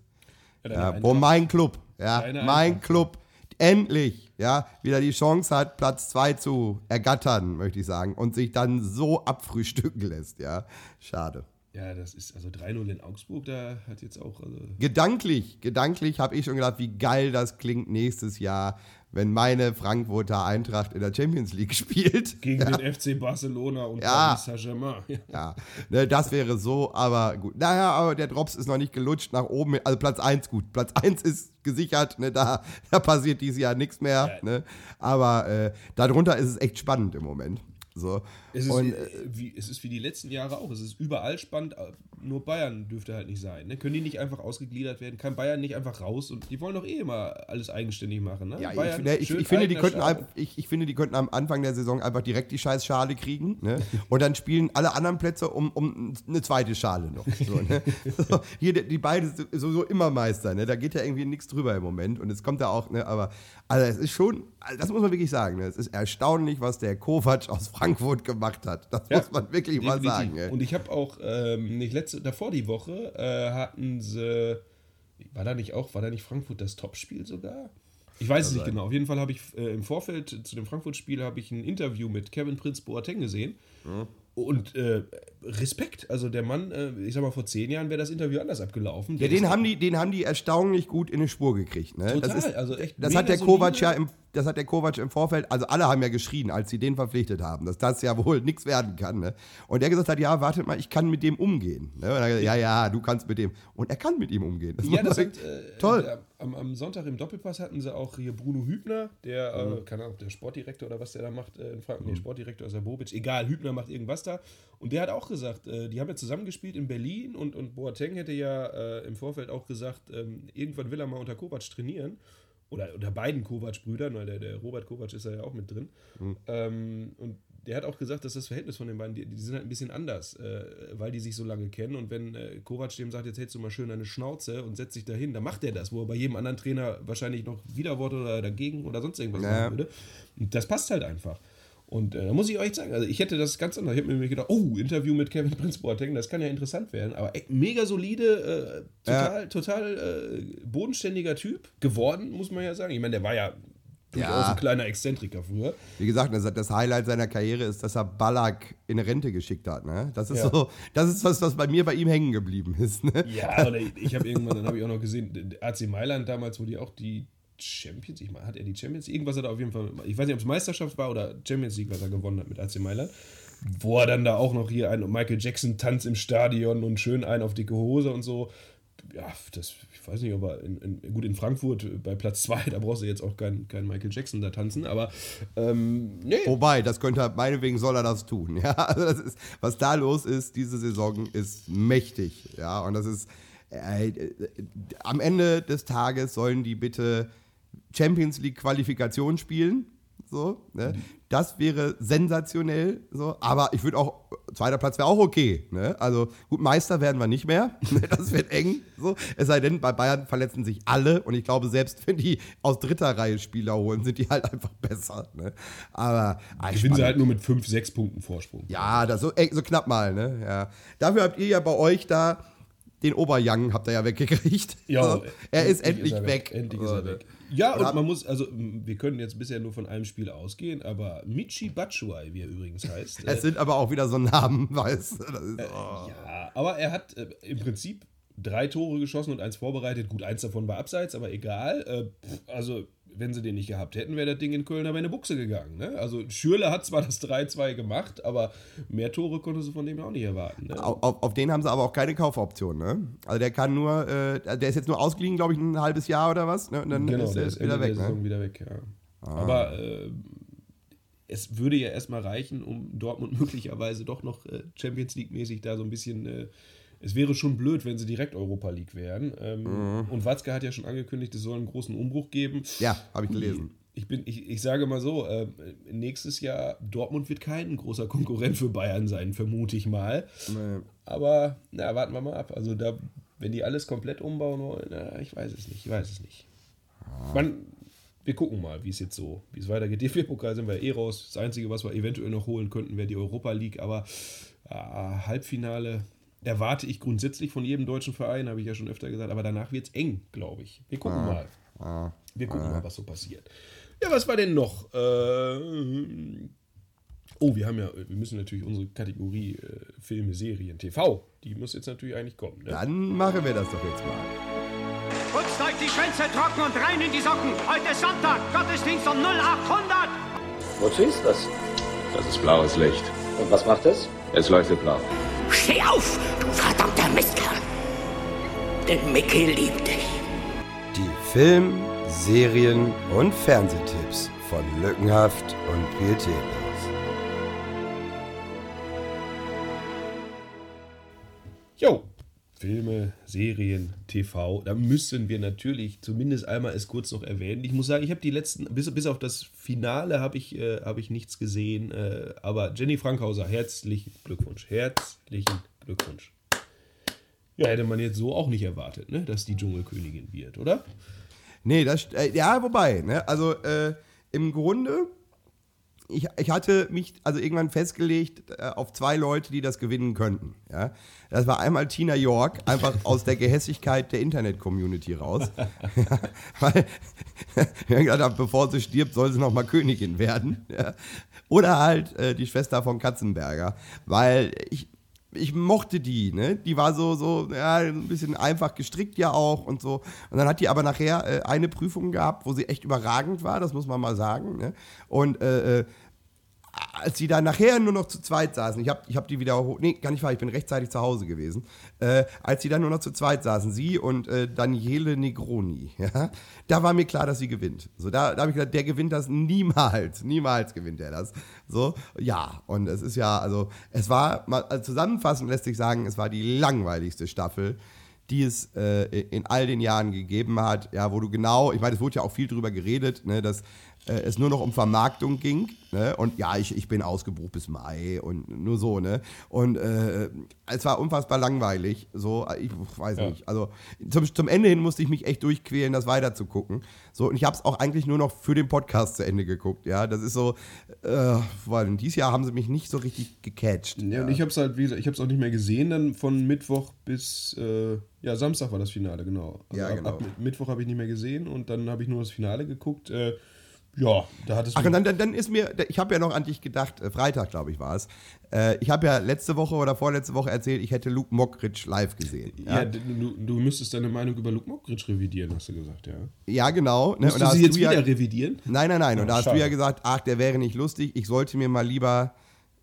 Ja, Eintracht- wo mein Club, ja, Deine mein Eintracht. Club endlich, ja, wieder die Chance hat, Platz 2 zu ergattern, möchte ich sagen, und sich dann so abfrühstücken lässt, ja. Schade. Ja, das ist also 3-0 in Augsburg, da hat jetzt auch. Also, Gedanklich, gedanklich habe ich schon gedacht, wie geil das klingt nächstes Jahr, wenn meine Frankfurter Eintracht in der Champions League spielt. gegen den FC Barcelona und Ja. Paris Saint-Germain. Ja. Ja, ne, das wäre so, aber gut. Naja, aber der Drops ist noch nicht gelutscht nach oben. Also Platz 1 gut. Platz 1 ist gesichert, ne, da, da passiert dieses Jahr nichts mehr. Ja. Ne, aber äh, darunter ist es echt spannend im Moment. So. Es, ist Und, wie, es ist wie die letzten Jahre auch. Es ist überall spannend, nur Bayern dürfte halt nicht sein. Ne? Können die nicht einfach ausgegliedert werden? Kann Bayern nicht einfach raus? Und die wollen doch eh immer alles eigenständig machen. Ne? ja, ich, Bayern, ich, schön ich, finde, die könnten, ich, ich finde, die könnten am Anfang der Saison einfach direkt die scheiß Schale kriegen. Ne? Und dann spielen alle anderen Plätze um, um eine zweite Schale noch. So, ne? so, hier, die, die beiden sind sowieso immer Meister. Ne? Da geht ja irgendwie nichts drüber im Moment. Und es kommt ja auch, ne? aber also es ist schon, also das muss man wirklich sagen. Ne? Es ist erstaunlich, was der Kovac aus Frankfurt gemacht hat. Das Ja, muss man wirklich mal Definitiv. sagen. ey. Und ich habe auch, ähm, nicht letzte, davor die Woche, äh, hatten sie, war da nicht auch, war da nicht Frankfurt das Topspiel sogar? Ich weiß es nicht genau. Auf jeden Fall habe ich äh, im Vorfeld zu dem Frankfurt-Spiel habe ich ein Interview mit Kevin Prinz Boateng gesehen. Und äh, Respekt, also der Mann, äh, ich sag mal, vor zehn Jahren wäre das Interview anders abgelaufen. Ja, den haben, die, den haben die erstaunlich gut in eine Spur gekriegt. Ne? Total, das ist, also echt das hat der Kovac solide. ja im, das hat der Kovac im Vorfeld, also alle haben ja geschrien, als sie den verpflichtet haben, dass das ja wohl nichts werden kann. Ne? Und der gesagt hat, ja, wartet mal, ich kann mit dem umgehen. Ne? Er gesagt, ja, ja, du kannst mit dem. Und er kann mit ihm umgehen. Das Ja, das hat, äh, toll. Am, am Sonntag im Doppelpass hatten sie auch hier Bruno Hübner, der, Mhm. äh, keine Ahnung, der Sportdirektor oder was der da macht äh, in Frankfurt. Nee, Sportdirektor ist der Bobic. Egal, Hübner macht irgendwas da. Und der hat auch gesagt, äh, die haben ja zusammengespielt in Berlin und, und Boateng hätte ja äh, im Vorfeld auch gesagt, ähm, irgendwann will er mal unter Kovac trainieren. Oder unter beiden Kovac-Brüdern, weil der, der Robert Kovac ist da ja auch mit drin. Mhm. Ähm, und der hat auch gesagt, dass das Verhältnis von den beiden, die, die sind halt ein bisschen anders, äh, weil die sich so lange kennen. Und wenn äh, Kovac dem sagt, jetzt hältst du mal schön deine Schnauze und setzt dich dahin, dann macht er das, wo er bei jedem anderen Trainer wahrscheinlich noch Widerworte oder dagegen oder sonst irgendwas Ja. sagen würde. Und das passt halt einfach. Und äh, da muss ich euch sagen, also ich hätte das ganz anders. Ich habe mir gedacht, oh, Interview mit Kevin Prince Boateng, das kann ja interessant werden. Aber ey, mega solide, äh, total, total äh, bodenständiger Typ geworden, muss man ja sagen. Ich meine, der war ja durchaus Ja. ein kleiner Exzentriker früher. Wie gesagt, das, das Highlight seiner Karriere ist, dass er Ballack in Rente geschickt hat. Ne? Das ist Ja. so, das ist was, was bei mir bei ihm hängen geblieben ist. Ne? Ja, oder ich habe irgendwann, dann habe ich auch noch gesehen, AC Mailand damals, wo die auch die Champions, ich meine, hat er die Champions, irgendwas hat er auf jeden Fall, ich weiß nicht, ob es Meisterschaft war oder Champions League, was er gewonnen hat mit AC Mailand, wo er dann da auch noch hier einen Michael Jackson Tanz im Stadion und schön einen auf dicke Hose und so. Ja, das, ich weiß nicht, aber in, in, gut, in Frankfurt bei Platz 2, da brauchst du jetzt auch keinen kein Michael Jackson da tanzen, aber ähm, nee, Wobei, das könnte er, meinetwegen soll er das tun. Ja, also das ist, was da los ist, diese Saison ist mächtig. Ja, und das ist, äh, äh, am Ende des Tages sollen die bitte Champions League Qualifikation spielen. So, ne? Das wäre sensationell. So, aber ich würde auch, zweiter Platz wäre auch okay. Ne? Also gut, Meister werden wir nicht mehr. Ne? Das wird eng. So. Es sei denn, bei Bayern verletzen sich alle und ich glaube, selbst wenn die aus dritter Reihe Spieler holen, sind die halt einfach besser. Ne? Aber ah, Gewinnen sie halt nur mit 5, 6 Punkten Vorsprung. Ja, das so, ey, so knapp mal, ne? Ja. Dafür habt ihr ja bei euch da den Oberjang habt ihr ja weggekriegt. Ja, So, er ist endlich er weg. Endlich ist er ne? weg. Ja, Oder- und man muss, also wir können jetzt bisher nur von einem Spiel ausgehen, aber Michi Batshuayi, wie er übrigens heißt. äh, Es sind aber auch wieder so Namen, weißt du? Ist, oh. Ja, aber er hat äh, im Prinzip drei Tore geschossen und eins vorbereitet. Gut, eins davon war abseits, aber egal. Äh, pff, also, wenn sie den nicht gehabt hätten, wäre das Ding in Köln aber in eine Buchse gegangen. Ne? Also, Schürle hat zwar das 3-2 gemacht, aber mehr Tore konnte sie von dem auch nicht erwarten. Ne? Auf, auf, auf den haben sie aber auch keine Kaufoption, ne? Also der kann nur, äh, der ist jetzt nur ausgeliehen, glaube ich, ein halbes Jahr oder was, ne? Und dann Genau, ist der er ist wieder Ende weg, der Saison ne? wieder weg, ja. Aber äh, es würde ja erstmal reichen, um Dortmund möglicherweise doch noch äh, Champions League-mäßig da so ein bisschen. Äh, es wäre schon blöd, wenn sie direkt Europa League wären. Ähm, Und Watzke hat ja schon angekündigt, es soll einen großen Umbruch geben. Ja, habe ich gelesen. Ich, bin, ich, ich sage mal so, äh, nächstes Jahr, Dortmund wird kein großer Konkurrent für Bayern sein, vermute ich mal. Nee. Aber, na, warten wir mal ab. Also da, wenn die alles komplett umbauen wollen, na, ich weiß es nicht, ich weiß es nicht. Man, wir gucken mal, wie es jetzt so, wie es weitergeht. DFB-Pokal sind wir eh raus. Das Einzige, was wir eventuell noch holen könnten, wäre die Europa League. Aber ah, Halbfinale erwarte ich grundsätzlich von jedem deutschen Verein, habe ich ja schon öfter gesagt. Aber danach wird es eng, glaube ich. Wir gucken mal. Ah. Wir gucken mal, was so passiert. Ja, was war denn noch? Äh, oh, wir haben ja, wir müssen natürlich unsere Kategorie äh, Filme, Serien, TV, die muss jetzt natürlich eigentlich kommen. Ne? Dann machen wir das doch jetzt mal. Putzt euch die Schwänze trocken und rein in die Socken. Heute ist Sonntag, Gottesdienst um 0800. Wozu ist das? Das ist blaues Licht. Und was macht es? Es leuchtet blau. Steh auf, du verdammter Mistkerl. Denn Mickey liebt dich. Die Film-, Serien- und Fernsehtipps von Lückenhaft und Pietätlos. Jo, Filme, Serien, TV, da müssen wir natürlich zumindest einmal es kurz noch erwähnen. Ich muss sagen, ich habe die letzten, bis, bis auf das Finale habe ich, äh, hab ich nichts gesehen, äh, aber Jenny Frankhauser, herzlichen Glückwunsch, herzlichen Glückwunsch. Ja, hätte man jetzt so auch nicht erwartet, ne, dass die Dschungelkönigin wird, oder? Nee, das, äh, ja, wobei, ne, also äh, im Grunde, ich, ich hatte mich also irgendwann festgelegt äh, auf zwei Leute, die das gewinnen könnten. Ja? Das war einmal Tina York, einfach aus der Gehässigkeit der Internet-Community raus. ja, weil ich gedacht habe, bevor sie stirbt, soll sie noch mal Königin werden. Ja? Oder halt äh, die Schwester von Katzenberger, weil ich, ich mochte die, ne? Die war so, so, ja, ein bisschen einfach gestrickt ja auch und so. Und dann hat die aber nachher äh, eine Prüfung gehabt, wo sie echt überragend war, das muss man mal sagen, ne? Und äh, äh, als die da nachher nur noch zu zweit saßen, ich habe ich hab die wiederholt, nee, gar nicht wahr, ich bin rechtzeitig zu Hause gewesen, äh, als die dann nur noch zu zweit saßen, sie und äh, Daniele Negroni, ja, da war mir klar, dass sie gewinnt. So, da, da habe ich gedacht, der gewinnt das niemals, niemals gewinnt er das. So, ja, und es ist ja, also, es war, mal also zusammenfassend lässt sich sagen, es war die langweiligste Staffel die es äh, in all den Jahren gegeben hat, ja, wo du genau, ich meine, es wurde ja auch viel drüber geredet, ne, dass äh, es nur noch um Vermarktung ging, ne, und ja, ich, ich bin ausgebucht bis Mai und nur so, ne, und äh, es war unfassbar langweilig, so, ich weiß Ja. nicht, also zum, zum Ende hin musste ich mich echt durchquälen, das weiter zu gucken, so, und ich habe es auch eigentlich nur noch für den Podcast zu Ende geguckt, ja, das ist so, äh, weil dieses Jahr haben sie mich nicht so richtig gecatcht. Ja, und ich habe es halt, wie gesagt, ich habe es auch nicht mehr gesehen, dann von Mittwoch bis, äh, ja, Samstag war das Finale, genau. Also Ja, ab- genau. Ab, Mittwoch habe ich nicht mehr gesehen und dann habe ich nur das Finale geguckt. Äh, ja, da hattest du. Ach, und dann, dann, ist mir, ich habe ja noch an dich gedacht, äh, Freitag, glaube ich, war es. Äh, ich habe ja letzte Woche oder vorletzte Woche erzählt, ich hätte Luke Mockridge live gesehen. ja, Ja, du, du müsstest deine Meinung über Luke Mockridge revidieren, hast du gesagt, ja. ja genau. Ne? Musst da du sie hast jetzt du ja, wieder revidieren? Nein, nein, nein. Und Oh, da hast schade. du ja gesagt, ach, der wäre nicht lustig, ich sollte mir mal lieber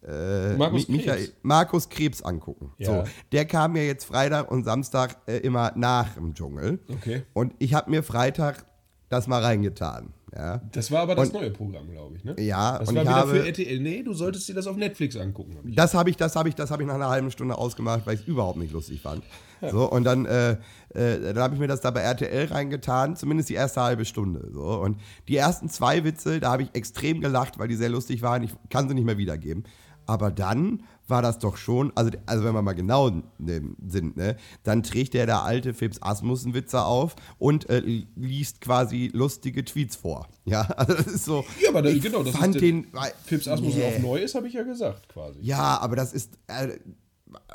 äh, Markus Mi- Michael, Krebs. Markus Krebs angucken. Ja. So, der kam mir jetzt Freitag und Samstag äh, immer nach im Dschungel. Okay. Und ich habe mir Freitag das mal reingetan. Ja, Das war aber das Und- neue Programm, glaube ich, ne? ja Das und war ich wieder habe, für RTL. Nee, du solltest dir das auf Netflix angucken. hab. Das habe ich, das habe ich, das habe ich nach einer halben Stunde ausgemacht, weil ich es überhaupt nicht lustig fand. So und dann, äh, äh, dann habe ich mir das da bei RTL reingetan, zumindest die erste halbe Stunde. So und die ersten zwei Witze, da habe ich extrem gelacht, weil die sehr lustig waren. Ich kann sie nicht mehr wiedergeben. Aber dann war das doch schon, also, also wenn wir mal genau sind, ne, dann trägt der der alte Fips Asmussen Witze auf und äh, liest quasi lustige Tweets vor. Ja, also das ist so. Ja, aber das- ich genau, das fand den. weil- Fips Asmussen Nee. auf neu ist, habe ich ja gesagt, quasi. Ja, aber das ist, äh,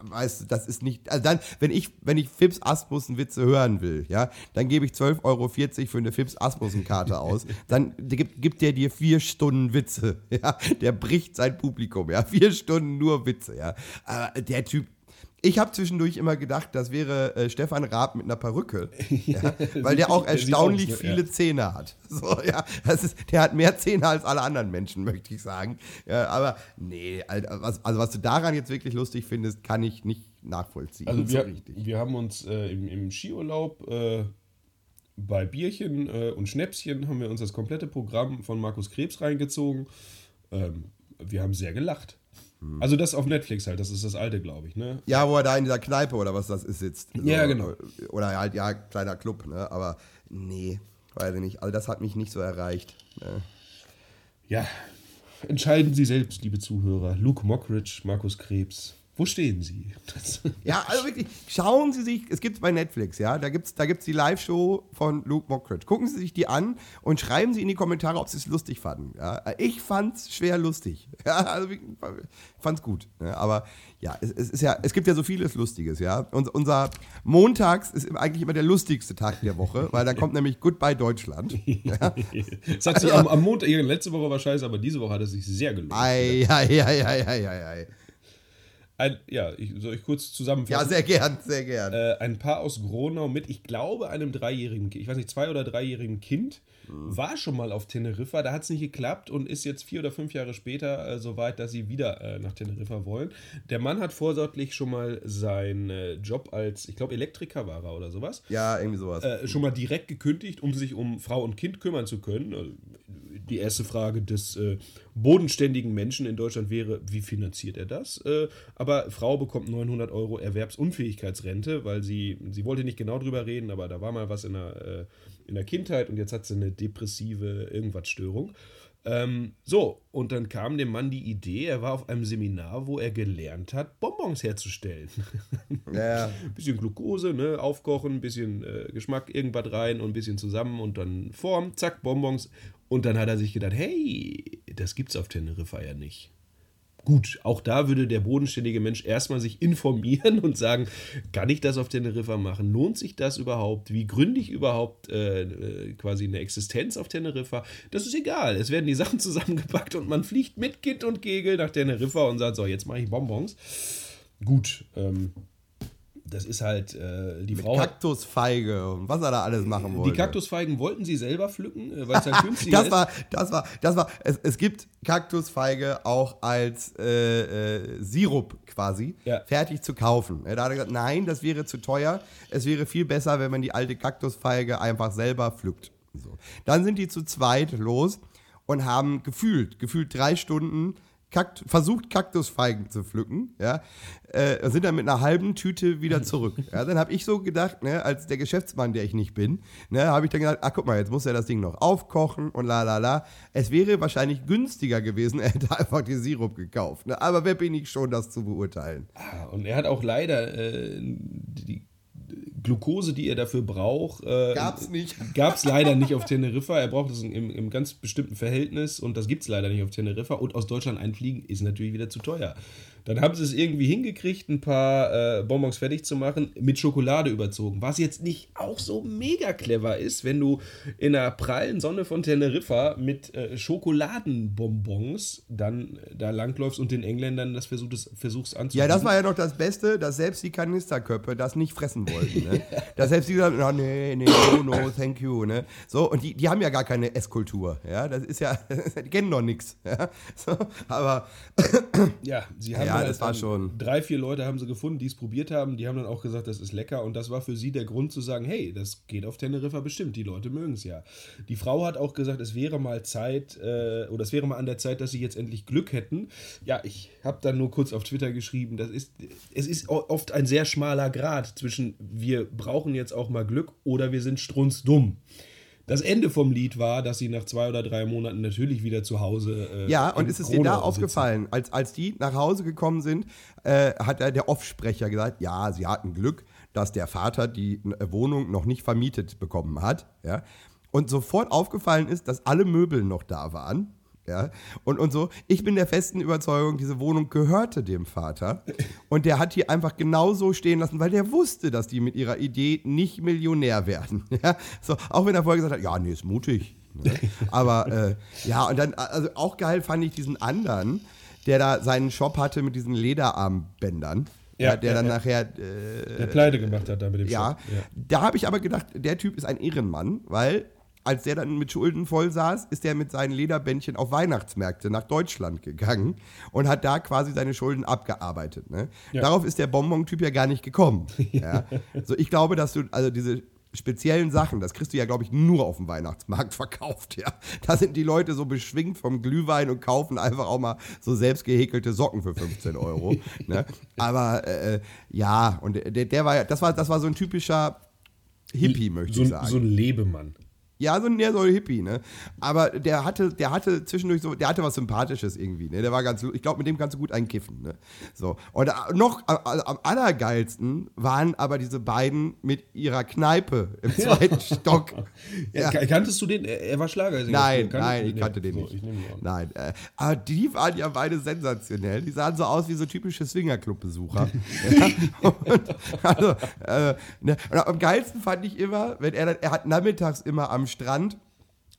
weißt du, das ist nicht, also dann, wenn ich, wenn ich Fips Asmussen Witze hören will, ja, dann gebe ich 12,40 Euro für eine Fips Asmussen Karte aus, dann gibt, gibt der dir vier Stunden Witze, ja, der bricht sein Publikum, ja, vier Stunden nur Witze, ja, aber der Typ, ich habe zwischendurch immer gedacht, das wäre äh, Stefan Raab mit einer Perücke, ja, weil der auch erstaunlich ne? viele. Zähne hat. So, ja, das ist, der hat mehr Zähne als alle anderen Menschen, möchte ich sagen. Ja, aber nee, also was du daran jetzt wirklich lustig findest, kann ich nicht nachvollziehen. Also so wir, richtig. wir haben uns äh, im, im Skiurlaub äh, bei Bierchen äh, und Schnäpschen haben wir uns das komplette Programm von Markus Krebs reingezogen. Ähm, wir haben sehr gelacht. Also das auf Netflix halt, das ist das alte, glaube ich, ne? Ja, wo er da in dieser Kneipe oder was das ist sitzt. So, Ja, genau. Oder halt, ja, kleiner Club, ne? Aber nee, weiß ich nicht. Also das hat mich nicht so erreicht. Ne? Ja, entscheiden Sie selbst, liebe Zuhörer. Luke Mockridge, Markus Krebs. Wo stehen Sie? Das, Ja, also wirklich, schauen Sie sich, es gibt bei Netflix, ja, da gibt es da gibt's die Live-Show von Luke Mockridge. Gucken Sie sich die an und schreiben Sie in die Kommentare, ob Sie es lustig fanden. Ja. Ich fand's schwer lustig. Ja, also ich fand's gut. Ja, aber ja es, es ist ja, es gibt ja so vieles Lustiges, ja. Und unser Montags ist eigentlich immer der lustigste Tag der Woche, weil da kommt nämlich Goodbye Deutschland. Ja. hat sich am, am Montag, letzte Woche war scheiße, aber diese Woche hat es sich sehr gelohnt. Ei, ei, ei, ei, ei, ei, ei. Ein, ja, ich, soll ich kurz Ja, zusammenfassen? sehr gern, sehr gern. äh, ein Paar aus Gronau mit, ich glaube, einem dreijährigen, ich weiß nicht, zwei- oder dreijährigen Kind, war schon mal auf Teneriffa, da hat es nicht geklappt und ist jetzt vier oder fünf Jahre später äh, so weit, dass sie wieder äh, nach Teneriffa wollen. Der Mann hat vorsorglich schon mal seinen äh, Job als, ich glaube, Elektriker war er oder sowas, ja, irgendwie sowas. äh, schon mal direkt gekündigt, um sich um Frau und Kind kümmern zu können. Also, die erste Frage des äh, bodenständigen Menschen in Deutschland wäre, wie finanziert er das? Äh, aber Frau bekommt 900 Euro Erwerbsunfähigkeitsrente, weil sie, sie wollte nicht genau drüber reden, aber da war mal was in der, äh, in der Kindheit und jetzt hat sie eine depressive Irgendwas-Störung. Ähm, so, und dann kam dem Mann die Idee, er war auf einem Seminar, wo er gelernt hat, Bonbons herzustellen. ja, bisschen Glucose, ne, aufkochen, ein bisschen äh, Geschmack, irgendwas rein und ein bisschen zusammen und dann Form, zack, Bonbons. Und dann hat er sich gedacht, hey, das gibt's auf Teneriffa ja nicht. Gut, auch da würde der bodenständige Mensch erstmal sich informieren und sagen, kann ich das auf Teneriffa machen? Lohnt sich das überhaupt? Wie gründe ich überhaupt äh, äh, quasi eine Existenz auf Teneriffa? Das ist egal. Es werden die Sachen zusammengepackt und man fliegt mit Kind und Kegel nach Teneriffa und sagt, so, jetzt mache ich Bonbons. Gut, ähm, das ist halt, äh, die Frau hat Kaktusfeige und was er da alles machen wollte. die Kaktusfeigen wollten sie selber pflücken, äh, weil es halt günstiger Das ist. war, das war, das war, es, es gibt Kaktusfeige auch als äh, äh, Sirup quasi Ja. fertig zu kaufen. Da hat er gesagt, nein, das wäre zu teuer. Es wäre viel besser, wenn man die alte Kaktusfeige einfach selber pflückt. So. Dann sind die zu zweit los und haben gefühlt, gefühlt drei Stunden Kakt versucht, Kaktusfeigen zu pflücken, ja, äh, sind dann mit einer halben Tüte wieder zurück. Ja, dann habe ich so gedacht, ne, als der Geschäftsmann, der ich nicht bin, ne, habe ich dann gedacht, ach guck mal, jetzt muss er das Ding noch aufkochen und la la la. Es wäre wahrscheinlich günstiger gewesen, er hätte einfach den Sirup gekauft. Ne? Aber wer bin ich schon, das zu beurteilen? Ah, Und er hat auch leider äh, die Glucose, die er dafür braucht, äh, Gab's nicht. Gab es leider nicht auf Teneriffa. Er braucht es im, im ganz bestimmten Verhältnis und das gibt es leider nicht auf Teneriffa. Und aus Deutschland einfliegen ist natürlich wieder zu teuer. Dann haben sie es irgendwie hingekriegt, ein paar äh, Bonbons fertig zu machen, mit Schokolade überzogen. Was jetzt nicht auch so mega clever ist, wenn du in der prallen Sonne von Teneriffa mit äh, Schokoladenbonbons dann äh, da langläufst und den Engländern das versuchst, versuchst anzubieten. Ja, das war ja noch das Beste, dass selbst die Kanisterköpfe das nicht fressen wollten. Ne? Dass selbst die sagen, oh, nee, nee, no, no, thank you. Ne? So, und die, die haben ja gar keine Esskultur. Ja? Das ist ja, die kennen doch nichts. Ja? So, aber Ja, sie haben Ja, das war schon- drei, vier Leute haben sie gefunden, die es probiert haben. Die haben dann auch gesagt, das ist lecker. Und das war für sie der Grund zu sagen, hey, das geht auf Teneriffa bestimmt. Die Leute mögen es ja. Die Frau hat auch gesagt, es wäre mal Zeit, äh, oder es wäre mal an der Zeit, dass sie jetzt endlich Glück hätten. Ja, ich habe dann nur kurz auf Twitter geschrieben, das ist, es ist oft ein sehr schmaler Grad zwischen wir brauchen jetzt auch mal Glück oder wir sind strunzdumm. Das Ende vom Lied war, dass sie nach zwei oder drei Monaten natürlich wieder zu Hause. Äh, Ja, und ist es dir da aufgefallen, als, als die nach Hause gekommen sind, äh, hat der Off-Sprecher gesagt, ja, sie hatten Glück, dass der Vater die äh, Wohnung noch nicht vermietet bekommen hat. Ja? Und sofort aufgefallen ist, dass alle Möbel noch da waren. Ja, und, und so, ich bin der festen Überzeugung, diese Wohnung gehörte dem Vater. Und der hat die einfach genauso stehen lassen, weil der wusste, dass die mit ihrer Idee nicht Millionär werden. Ja, so, auch wenn er vorher gesagt hat, ja, nee, ist mutig. Ne? Aber äh, ja, und dann, also auch geil fand ich diesen anderen, der da seinen Shop hatte mit diesen Lederarmbändern. Ja, Ja, der ja, dann ja. nachher äh, der Pleite gemacht hat da mit dem ja, Shop. da habe ich aber gedacht, der Typ ist ein Ehrenmann, weil als der dann mit Schulden voll saß, ist der mit seinen Lederbändchen auf Weihnachtsmärkte nach Deutschland gegangen und hat da quasi seine Schulden abgearbeitet. Ne? Ja. Darauf ist der Bonbon-Typ ja gar nicht gekommen. ja. So, ich glaube, dass du, also diese speziellen Sachen, das kriegst du ja, glaube ich, nur auf dem Weihnachtsmarkt verkauft, ja. Da sind die Leute so beschwingt vom Glühwein und kaufen einfach auch mal so selbst gehäkelte Socken für 15 Euro. ne? Aber äh, ja, und der, der war ja, das war, das war so ein typischer Hippie, möchte So, ich sagen. so ein Lebemann. Ja, so ein, ja, so ein Hippie, ne? Aber der hatte, der hatte zwischendurch so, der hatte was Sympathisches irgendwie, ne? Der war ganz, ich glaube, mit dem kannst du gut einkiffen, ne? So. Und äh, noch am, am allergeilsten waren aber diese beiden mit ihrer Kneipe im zweiten Stock. Ja. kan- Kanntest du den? Er, war Schlagersänger. Nein, nein, ich kannte den So, nicht. an. Nein, äh, aber die waren ja beide sensationell. Die sahen so aus wie so typische Swingerclub-Besucher. ja, und, also, äh, ne, und am geilsten fand ich immer, wenn er dann, er hat nachmittags immer am Strand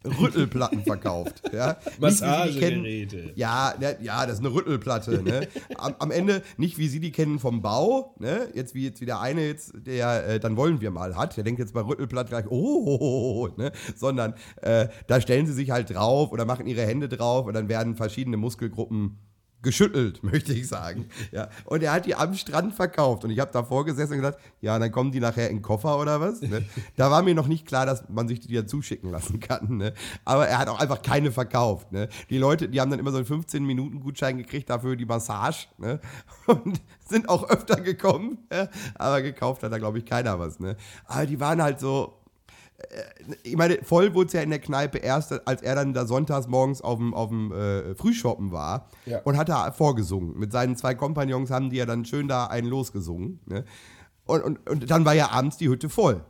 Rüttelplatten verkauft. Ja? Massagegeräte. Ja, ja, das ist eine Rüttelplatte. Ne? Am, am Ende nicht, wie Sie die kennen vom Bau, ne? jetzt wie jetzt wie der eine jetzt, der äh, dann wollen wir mal hat, der denkt jetzt bei Rüttelplatte gleich, oh, ne? sondern äh, da stellen sie sich halt drauf oder machen ihre Hände drauf und dann werden verschiedene Muskelgruppen geschüttelt, möchte ich sagen. Ja. Und er hat die am Strand verkauft. Und ich habe davor gesessen und gedacht, ja, dann kommen die nachher in den Koffer oder was? Ne? Da war mir noch nicht klar, dass man sich die ja zuschicken lassen kann. Ne? Aber er hat auch einfach keine verkauft. Ne? Die Leute, die haben dann immer so einen 15-Minuten-Gutschein gekriegt dafür die Massage. Ne? Und sind auch öfter gekommen. Ja? Aber gekauft hat da, glaube ich, keiner was. Ne? Aber die waren halt so, ich meine, voll wurde es ja in der Kneipe erst, als er dann da sonntags morgens auf dem, auf dem äh, Frühschoppen war Ja. und hat da vorgesungen. Mit seinen zwei Kompagnons haben die ja dann schön da einen losgesungen. Ne? Und, und, und dann war ja abends die Hütte voll.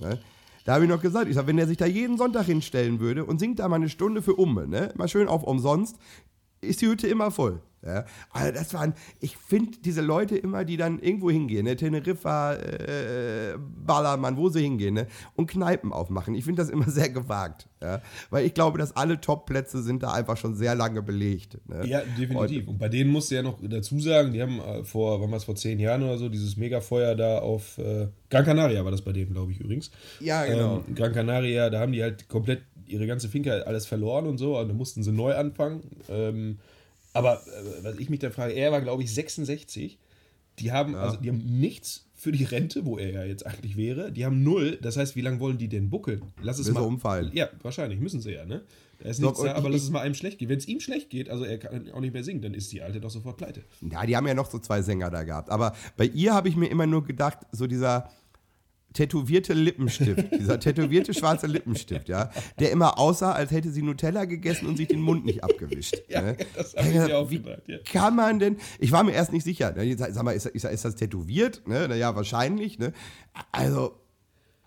Ne? Da habe ich noch gesagt, ich sag, wenn der sich da jeden Sonntag hinstellen würde und singt da mal eine Stunde für Umme, ne? mal schön auf umsonst, ist die Hütte immer voll. Ja? Also das waren, ich finde diese Leute immer, die dann irgendwo hingehen, ne? Teneriffa, äh, Ballermann, wo sie hingehen, ne? und Kneipen aufmachen. Ich finde das immer sehr gewagt. Ja? Weil ich glaube, dass alle Top-Plätze sind da einfach schon sehr lange belegt. Ne? Ja, definitiv. Und bei denen musst du ja noch dazu sagen, die haben äh, vor, wann war es, vor zehn Jahren oder so, dieses Megafeuer da auf äh, Gran Canaria war das bei denen, glaube ich, übrigens. Ja, genau. Ähm, Gran Canaria, da haben die halt komplett ihre ganze Finca alles verloren und so, und da mussten sie neu anfangen. Ähm, aber äh, was ich mich da frage, er war, glaube ich, 66. Die haben, also, die haben nichts für die Rente, wo er ja jetzt eigentlich wäre. Die haben null. Das heißt, wie lange wollen die denn buckeln? Lass es Bis mal umfallen. Ja, wahrscheinlich müssen sie ja, ne? Da ist Doch, nichts da, aber ich- lass es mal einem schlecht gehen. Wenn es ihm schlecht geht, also er kann auch nicht mehr singen, dann ist die Alte doch sofort pleite. Ja, die haben ja noch so zwei Sänger da gehabt. Aber bei ihr habe ich mir immer nur gedacht, so dieser tätowierte Lippenstift, dieser tätowierte schwarze Lippenstift, ja, der immer aussah, als hätte sie Nutella gegessen und sich den Mund nicht abgewischt. Ja, ne? das hab ich mir auch Wie gedacht, ja. kann man denn, ich war mir erst nicht sicher, ne? Sag mal, ist, ist, ist das tätowiert? Ne? Naja, wahrscheinlich, ne? Also,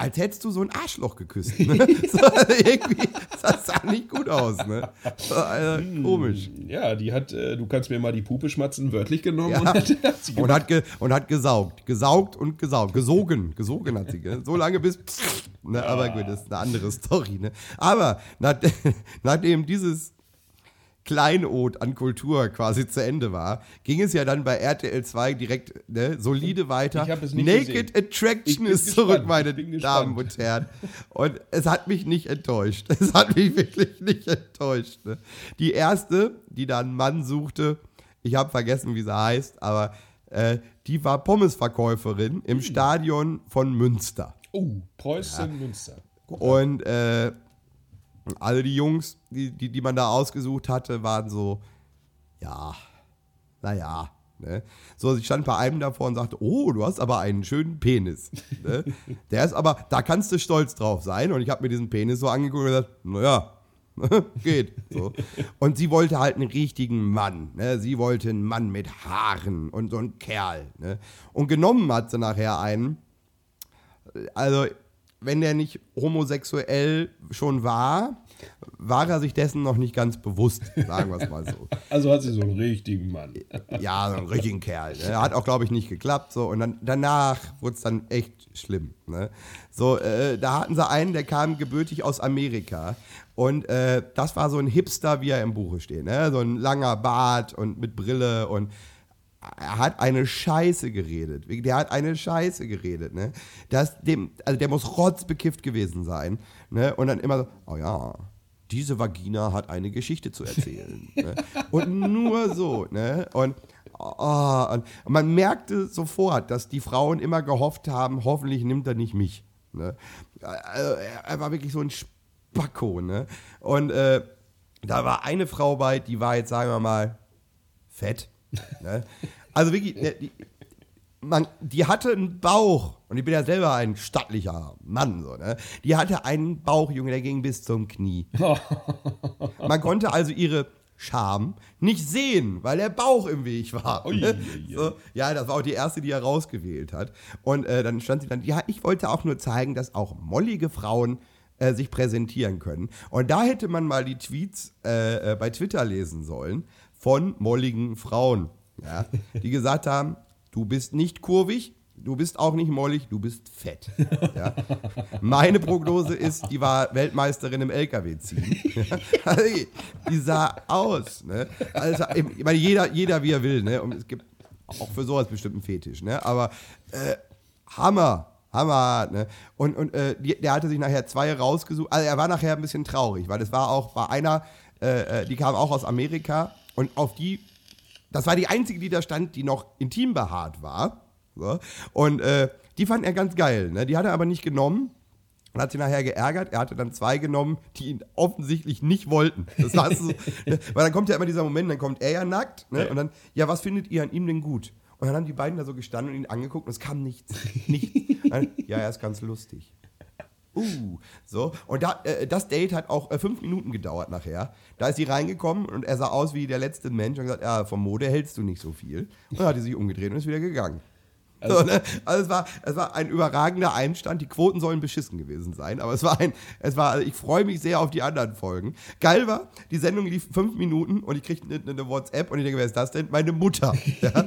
als hättest du so ein Arschloch geküsst. Ne? so, irgendwie, das sah nicht gut aus, ne? So, also, komisch. Ja, die hat, äh, du kannst mir mal die Pupe schmatzen, wörtlich genommen. Ja. Und hat, hat sie Und hat, ge, und hat gesaugt. Gesaugt und gesaugt. Gesogen. Gesogen hat sie. So lange bis. Ne, aber gut, das ist eine andere Story. Ne? Aber nach, nachdem dieses Kleinod an Kultur quasi zu Ende war, ging es ja dann bei RTL 2 direkt ne, solide weiter. Naked gesehen. Attraction ist gespannt. zurück, meine Damen und Herren. Und es hat mich nicht enttäuscht. Es hat mich wirklich nicht enttäuscht. Ne? Die erste, die da einen Mann suchte, ich habe vergessen, wie sie heißt, aber äh, die war Pommesverkäuferin Hm. im Stadion von Münster. Oh, Preußen, Münster. Und äh, alle die Jungs, die, die, die man da ausgesucht hatte, waren so, ja, naja. Ne? So, ich stand bei einem davor und sagte, oh, du hast aber einen schönen Penis. Ne? Der ist aber, da kannst du stolz drauf sein. Und ich habe mir diesen Penis so angeguckt und gesagt, naja, geht. So. Und sie wollte halt einen richtigen Mann. Ne? Sie wollte einen Mann mit Haaren und so einen Kerl. Ne? Und genommen hat sie nachher einen, also wenn der nicht homosexuell schon war, war er sich dessen noch nicht ganz bewusst, sagen wir es mal so. Also hat sie so einen richtigen Mann. Ja, so einen richtigen Kerl. Ne? Hat auch, glaube ich, nicht geklappt. So. Und dann, danach wurde es dann echt schlimm. Ne? So, äh, da hatten sie einen, der kam gebürtig aus Amerika. Und äh, das war so ein Hipster, wie er im Buche steht. Ne? So ein langer Bart und mit Brille und er hat eine Scheiße geredet. Der hat eine Scheiße geredet, ne? Das, dem, also der muss rotzbekifft gewesen sein, ne? Und dann immer so, oh ja, diese Vagina hat eine Geschichte zu erzählen. ne? Und nur so, ne? Und, oh, und man merkte sofort, dass die Frauen immer gehofft haben, hoffentlich nimmt er nicht mich. Ne? Also, er, war wirklich so ein Spacko, ne? Und äh, da war eine Frau bei, die war jetzt, sagen wir mal, fett. Ne? Also wirklich, ne, die, man, die hatte einen Bauch, und ich bin ja selber ein stattlicher Mann, so, ne? Die hatte einen Bauch, Junge, der ging bis zum Knie. Man konnte also ihre Scham nicht sehen, weil der Bauch im Weg war. Ui, ne? ui, ui. So, ja, das war auch die erste, die er rausgewählt hat. Und äh, dann stand sie dann, ja, ich wollte auch nur zeigen, dass auch mollige Frauen äh, sich präsentieren können. Und da hätte man mal die Tweets äh, äh, bei Twitter lesen sollen von molligen Frauen, ja, die gesagt haben, du bist nicht kurvig, du bist auch nicht mollig, du bist fett. Ja. Meine Prognose ist, die war Weltmeisterin im LKW-Ziehen. Also, die sah aus. Ne? Also, ich meine, jeder, jeder wie er will. Ne? Und es gibt auch für sowas bestimmt einen Fetisch. Ne? Aber äh, Hammer. Hammer, ne? Und, und äh, die, der hatte sich nachher zwei rausgesucht. Also er war nachher ein bisschen traurig, weil es war auch bei einer, äh, äh, die kam auch aus Amerika und auf die, das war die einzige, die da stand, die noch intim behaart war. So. Und äh, die fand er ganz geil, ne? Die hat er aber nicht genommen. Und hat sich nachher geärgert. Er hatte dann zwei genommen, die ihn offensichtlich nicht wollten. Das war so, ne? Weil dann kommt ja immer dieser Moment, dann kommt er ja nackt. Ne? Und dann, ja, was findet ihr an ihm denn gut? Und dann haben die beiden da so gestanden und ihn angeguckt und es kam nichts. Nichts. Ja, er ist ganz lustig. Uh, so. Und da, äh, das Date hat auch äh, fünf Minuten gedauert nachher. Da ist sie reingekommen und er sah aus wie der letzte Mensch und gesagt, ja, vom Mode hältst du nicht so viel. Und dann hat sie sich umgedreht und ist wieder gegangen. so, ne? Also es war, es war ein überragender Einstand. Die Quoten sollen beschissen gewesen sein, aber es war ein, es war, also ich freue mich sehr auf die anderen Folgen. Geil war, die Sendung lief fünf Minuten und ich kriegte eine, eine WhatsApp und ich denke, wer ist das denn? Meine Mutter. Ja?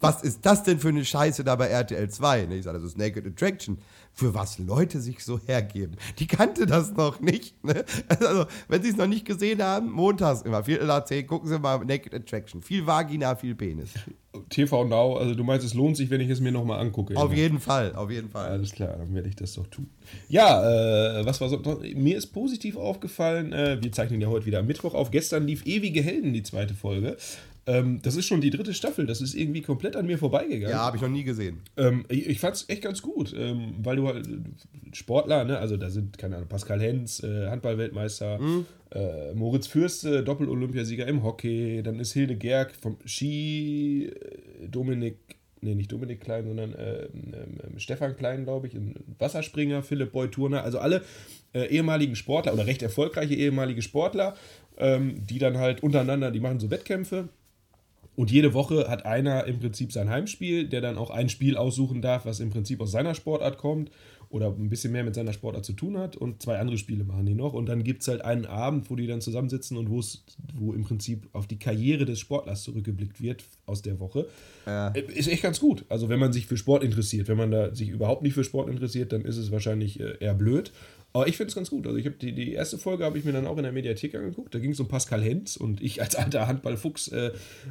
was ist das denn für eine Scheiße da bei RTL 2? Ne, Ich sage, das ist Naked Attraction. Für was Leute sich so hergeben. Die kannte das noch nicht. Ne? Also, wenn sie es noch nicht gesehen haben, montags immer, Viertel nach zehn, gucken sie mal Naked Attraction. Viel Vagina, viel Penis. TV Now, also du meinst, es lohnt sich, wenn ich es mir nochmal angucke. Auf immer. jeden Fall, auf jeden Fall. Alles klar, dann werde ich das doch tun. Ja, äh, was war so? Mir ist positiv aufgefallen, äh, wir zeichnen ja heute wieder am Mittwoch auf. Gestern lief Ewige Helden, die zweite Folge. Ähm, das ist schon die dritte Staffel, das ist irgendwie komplett an mir vorbeigegangen. Ja, habe ich noch nie gesehen. Ähm, ich ich fand es echt ganz gut, ähm, weil du halt Sportler, ne, also da sind, keine Ahnung, Pascal Hens, äh, Handballweltmeister, äh, Moritz Fürste, Doppel-Olympiasieger im Hockey, dann ist Hilde Gerg vom Ski, äh, Dominik, nee, nicht Dominik Klein, sondern äh, ähm, Stefan Klein, glaube ich, ein Wasserspringer, Philipp Boy Turner, also alle äh, ehemaligen Sportler oder recht erfolgreiche ehemalige Sportler, ähm, die dann halt untereinander, die machen so Wettkämpfe. Und jede Woche hat einer im Prinzip sein Heimspiel, der dann auch ein Spiel aussuchen darf, was im Prinzip aus seiner Sportart kommt oder ein bisschen mehr mit seiner Sportart zu tun hat. Und zwei andere Spiele machen die noch. Und dann gibt es halt einen Abend, wo die dann zusammensitzen und wo es, wo im Prinzip auf die Karriere des Sportlers zurückgeblickt wird aus der Woche. Äh, Ist echt ganz gut. Also wenn man sich für Sport interessiert, wenn man da sich überhaupt nicht für Sport interessiert, dann ist es wahrscheinlich äh, eher blöd. Aber ich finde es ganz gut. Also ich habe die, die erste Folge habe ich mir dann auch in der Mediathek angeguckt. Da ging es um Pascal Hens und ich als alter Handballfuchs, äh,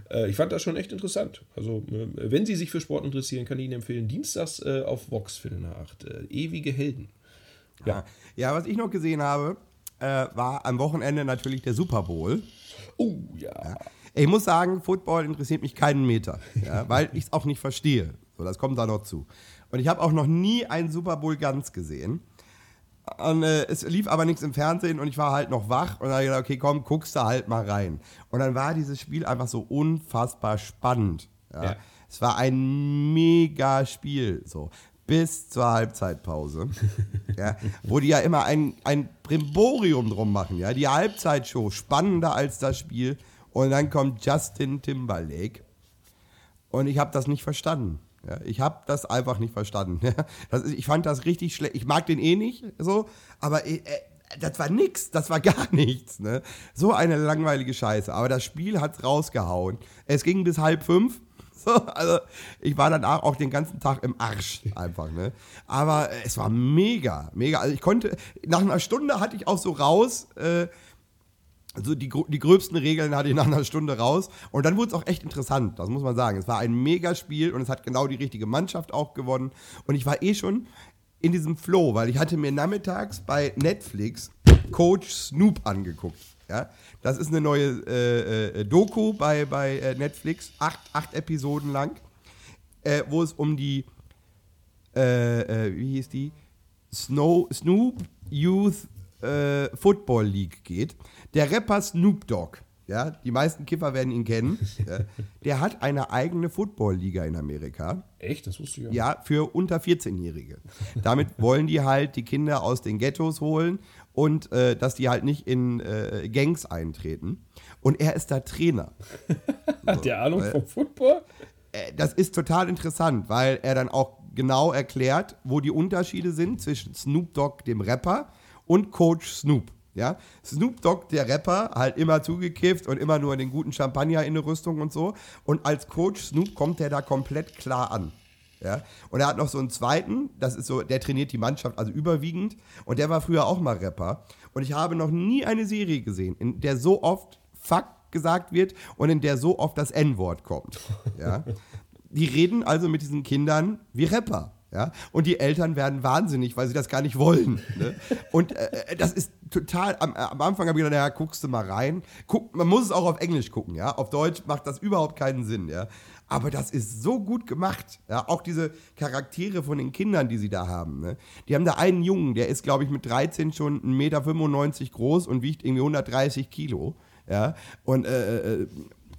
äh, ich fand das schon echt interessant. Also äh, wenn Sie sich für Sport interessieren, kann ich Ihnen empfehlen, dienstags äh, auf Vox Film nach 8. Äh, ewige Helden. Ja. ja, was ich noch gesehen habe, äh, war am Wochenende natürlich der Super Bowl. Oh ja. Ja. Ich muss sagen, Football interessiert mich keinen Meter, ja, weil ich es auch nicht verstehe. So, das kommt da noch zu. Und ich habe auch noch nie einen Super Bowl ganz gesehen. Und äh, es lief aber nichts im Fernsehen und ich war halt noch wach und dann habe ich gedacht, okay, komm, guckst du halt mal rein. Und dann war dieses Spiel einfach so unfassbar spannend. Ja. Ja. Es war ein mega Spiel, so bis zur Halbzeitpause, ja, wo die ja immer ein, ein Brimborium drum machen, ja, die Halbzeitshow spannender als das Spiel und dann kommt Justin Timberlake und ich habe das nicht verstanden. Ja, ich habe das einfach nicht verstanden. Ja. Ist, ich fand das richtig schlecht. Ich mag den eh nicht so, aber äh, äh, das war nix, das war gar nichts. Ne? So eine langweilige Scheiße. Aber das Spiel hat's rausgehauen. Es ging bis halb fünf. So, also ich war dann auch den ganzen Tag im Arsch einfach. Ne? Aber äh, es war mega, mega. Also ich konnte, nach einer Stunde hatte ich auch so raus, äh, also die, die gröbsten Regeln hatte ich nach einer Stunde raus. Und dann wurde es auch echt interessant, das muss man sagen. Es war ein Megaspiel und es hat genau die richtige Mannschaft auch gewonnen. Und ich war eh schon in diesem Flow, weil ich hatte mir nachmittags bei Netflix Coach Snoop angeguckt. Ja? Das ist eine neue äh, äh, Doku bei, bei äh, Netflix, acht, acht Episoden lang, äh, wo es um die, äh, äh, wie hieß die? Snow, Snoop Youth äh, Football League geht. Der Rapper Snoop Dogg, ja, die meisten Kiffer werden ihn kennen, ja, der hat eine eigene Football-Liga in Amerika. Echt? Das wusste ich ja. Ja, für unter 14-Jährige. Damit wollen die halt die Kinder aus den Ghettos holen und äh, dass die halt nicht in äh, Gangs eintreten. Und er ist da Trainer. Hat der Ahnung vom Football? Äh, das ist total interessant, weil er dann auch genau erklärt, wo die Unterschiede sind zwischen Snoop Dogg, dem Rapper, und Coach Snoop. Ja, Snoop Dogg, der Rapper, halt immer zugekifft und immer nur den guten Champagner in der Rüstung und so. Und als Coach Snoop kommt er da komplett klar an. Ja, und er hat noch so einen zweiten, das ist so, der trainiert die Mannschaft, also überwiegend. Und der war früher auch mal Rapper. Und ich habe noch nie eine Serie gesehen, in der so oft Fuck gesagt wird und in der so oft das N-Wort kommt. Ja. Die reden also mit diesen Kindern wie Rapper. Ja? Und die Eltern werden wahnsinnig, weil sie das gar nicht wollen. Ne? Und äh, das ist total, am, am Anfang habe ich gedacht, naja, guckst du mal rein. Guck, man muss es auch auf Englisch gucken, ja. Auf Deutsch macht das überhaupt keinen Sinn, ja. Aber das ist so gut gemacht. Ja? Auch diese Charaktere von den Kindern, die sie da haben. Ne? Die haben da einen Jungen, der ist, glaube ich, mit 13 schon 1,95 Meter groß und wiegt irgendwie 130 Kilo. Ja. Und äh, äh,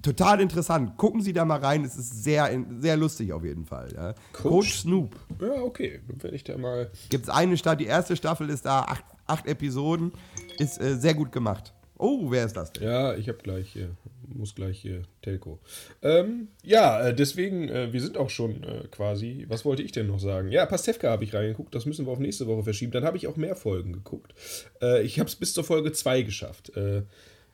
total interessant. Gucken Sie da mal rein. Es ist sehr, sehr lustig auf jeden Fall. Ja. Coach, Coach Snoop. Ja, okay. Dann werde ich da mal. Gibt es eine Staffel, die erste Staffel ist da, acht, acht Episoden. Ist äh, sehr gut gemacht. Oh, wer ist das denn? Ja, ich habe gleich hier, muss gleich hier Telco. Ähm, ja, äh, deswegen, äh, wir sind auch schon äh, quasi. Was wollte ich denn noch sagen? Ja, Pastewka habe ich reingeguckt, das müssen wir auf nächste Woche verschieben. Dann habe ich auch mehr Folgen geguckt. Äh, ich habe es bis zur Folge 2 geschafft.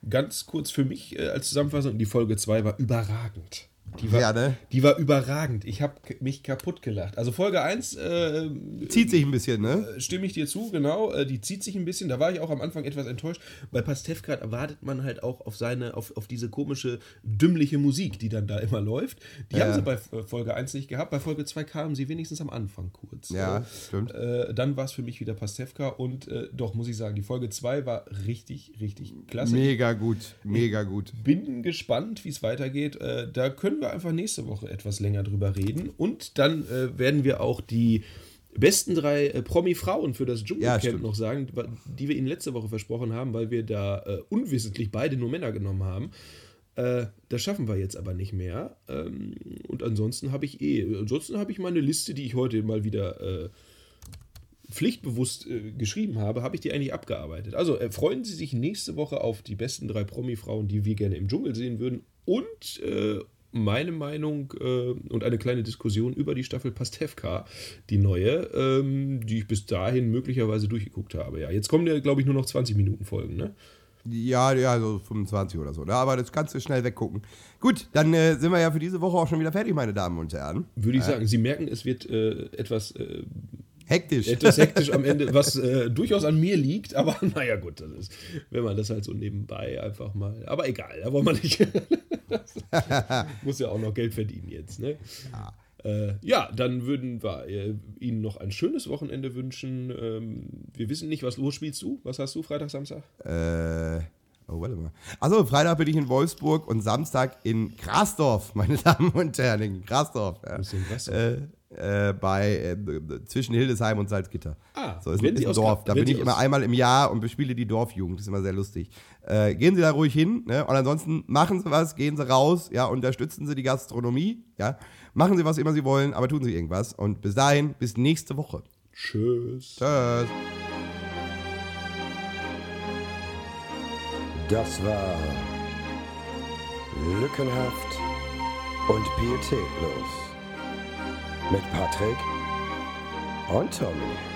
Ganz kurz für mich äh, als Zusammenfassung: die Folge 2 war überragend. Die war, Ja, ne? die war überragend. Ich habe mich kaputt gelacht. Also Folge 1 äh, Zieht sich ein bisschen, ne? stimme ich dir zu, genau. Äh, Die zieht sich ein bisschen. Da war ich auch am Anfang etwas enttäuscht. Bei Pastewka erwartet man halt auch auf seine, auf, auf diese komische, dümmliche Musik, die dann da immer läuft. Die Ja. haben sie bei äh, Folge 1 nicht gehabt. Bei Folge 2 kamen sie wenigstens am Anfang kurz. Ja, Äh, stimmt. Äh, dann war es für mich wieder Pastewka und äh, doch, muss ich sagen, die Folge 2 war richtig, richtig klasse. Mega gut, mega gut. Bin gespannt, wie es weitergeht. Äh, da können wir einfach nächste Woche etwas länger drüber reden. Und dann äh, werden wir auch die besten drei äh, Promi-Frauen für das Ja, Dschungelcamp stimmt. noch sagen, die wir Ihnen letzte Woche versprochen haben, weil wir da äh, unwissentlich beide nur Männer genommen haben. Äh, das schaffen wir jetzt aber nicht mehr. Ähm, und ansonsten habe ich eh, ansonsten habe ich meine Liste, die ich heute mal wieder äh, pflichtbewusst äh, geschrieben habe, habe ich die eigentlich abgearbeitet. Also äh, freuen Sie sich nächste Woche auf die besten drei Promi-Frauen, die wir gerne im Dschungel sehen würden. Und meine Meinung äh, und eine kleine Diskussion über die Staffel Pastewka, die neue, ähm, die ich bis dahin möglicherweise durchgeguckt habe. Ja, jetzt kommen ja, glaube ich, nur noch 20 Minuten Folgen, ne? Ja, ja, so 25 oder so. Ne? Aber das kannst du schnell weggucken. Gut, dann äh, sind wir ja für diese Woche auch schon wieder fertig, meine Damen und Herren. Würde ich sagen. Sie merken, es wird äh, etwas äh, Hektisch. Etwas hektisch am Ende, was äh, durchaus an mir liegt, aber naja, gut, das ist, wenn man das halt so nebenbei einfach mal. Aber egal, da wollen wir nicht. Muss ja auch noch Geld verdienen jetzt, ne? Ja. Äh, ja, dann würden wir äh, Ihnen noch ein schönes Wochenende wünschen. Ähm, wir wissen nicht, was, wo spielst du? Was hast du Freitag, Samstag? Äh. Oh, warte mal. Achso, Freitag bin ich in Wolfsburg und Samstag in Grasdorf, meine Damen und Herren, in Grasdorf. Ja. Denn Grasdorf? Äh, bei, äh, zwischen Hildesheim und Salzgitter. Ah, so ist, ist ein aus Dorf. Da bin ich immer einmal im Jahr und bespiele die Dorfjugend. Das ist immer sehr lustig. Äh, gehen Sie da ruhig hin ne? und ansonsten machen Sie was, gehen Sie raus, ja, unterstützen Sie die Gastronomie, ja. Machen Sie was immer Sie wollen, aber tun Sie irgendwas. Und bis dahin, bis nächste Woche. Tschüss. Tschüss. Das war Lückenhaft und Pietätlos. Mit Patrick und Tommy.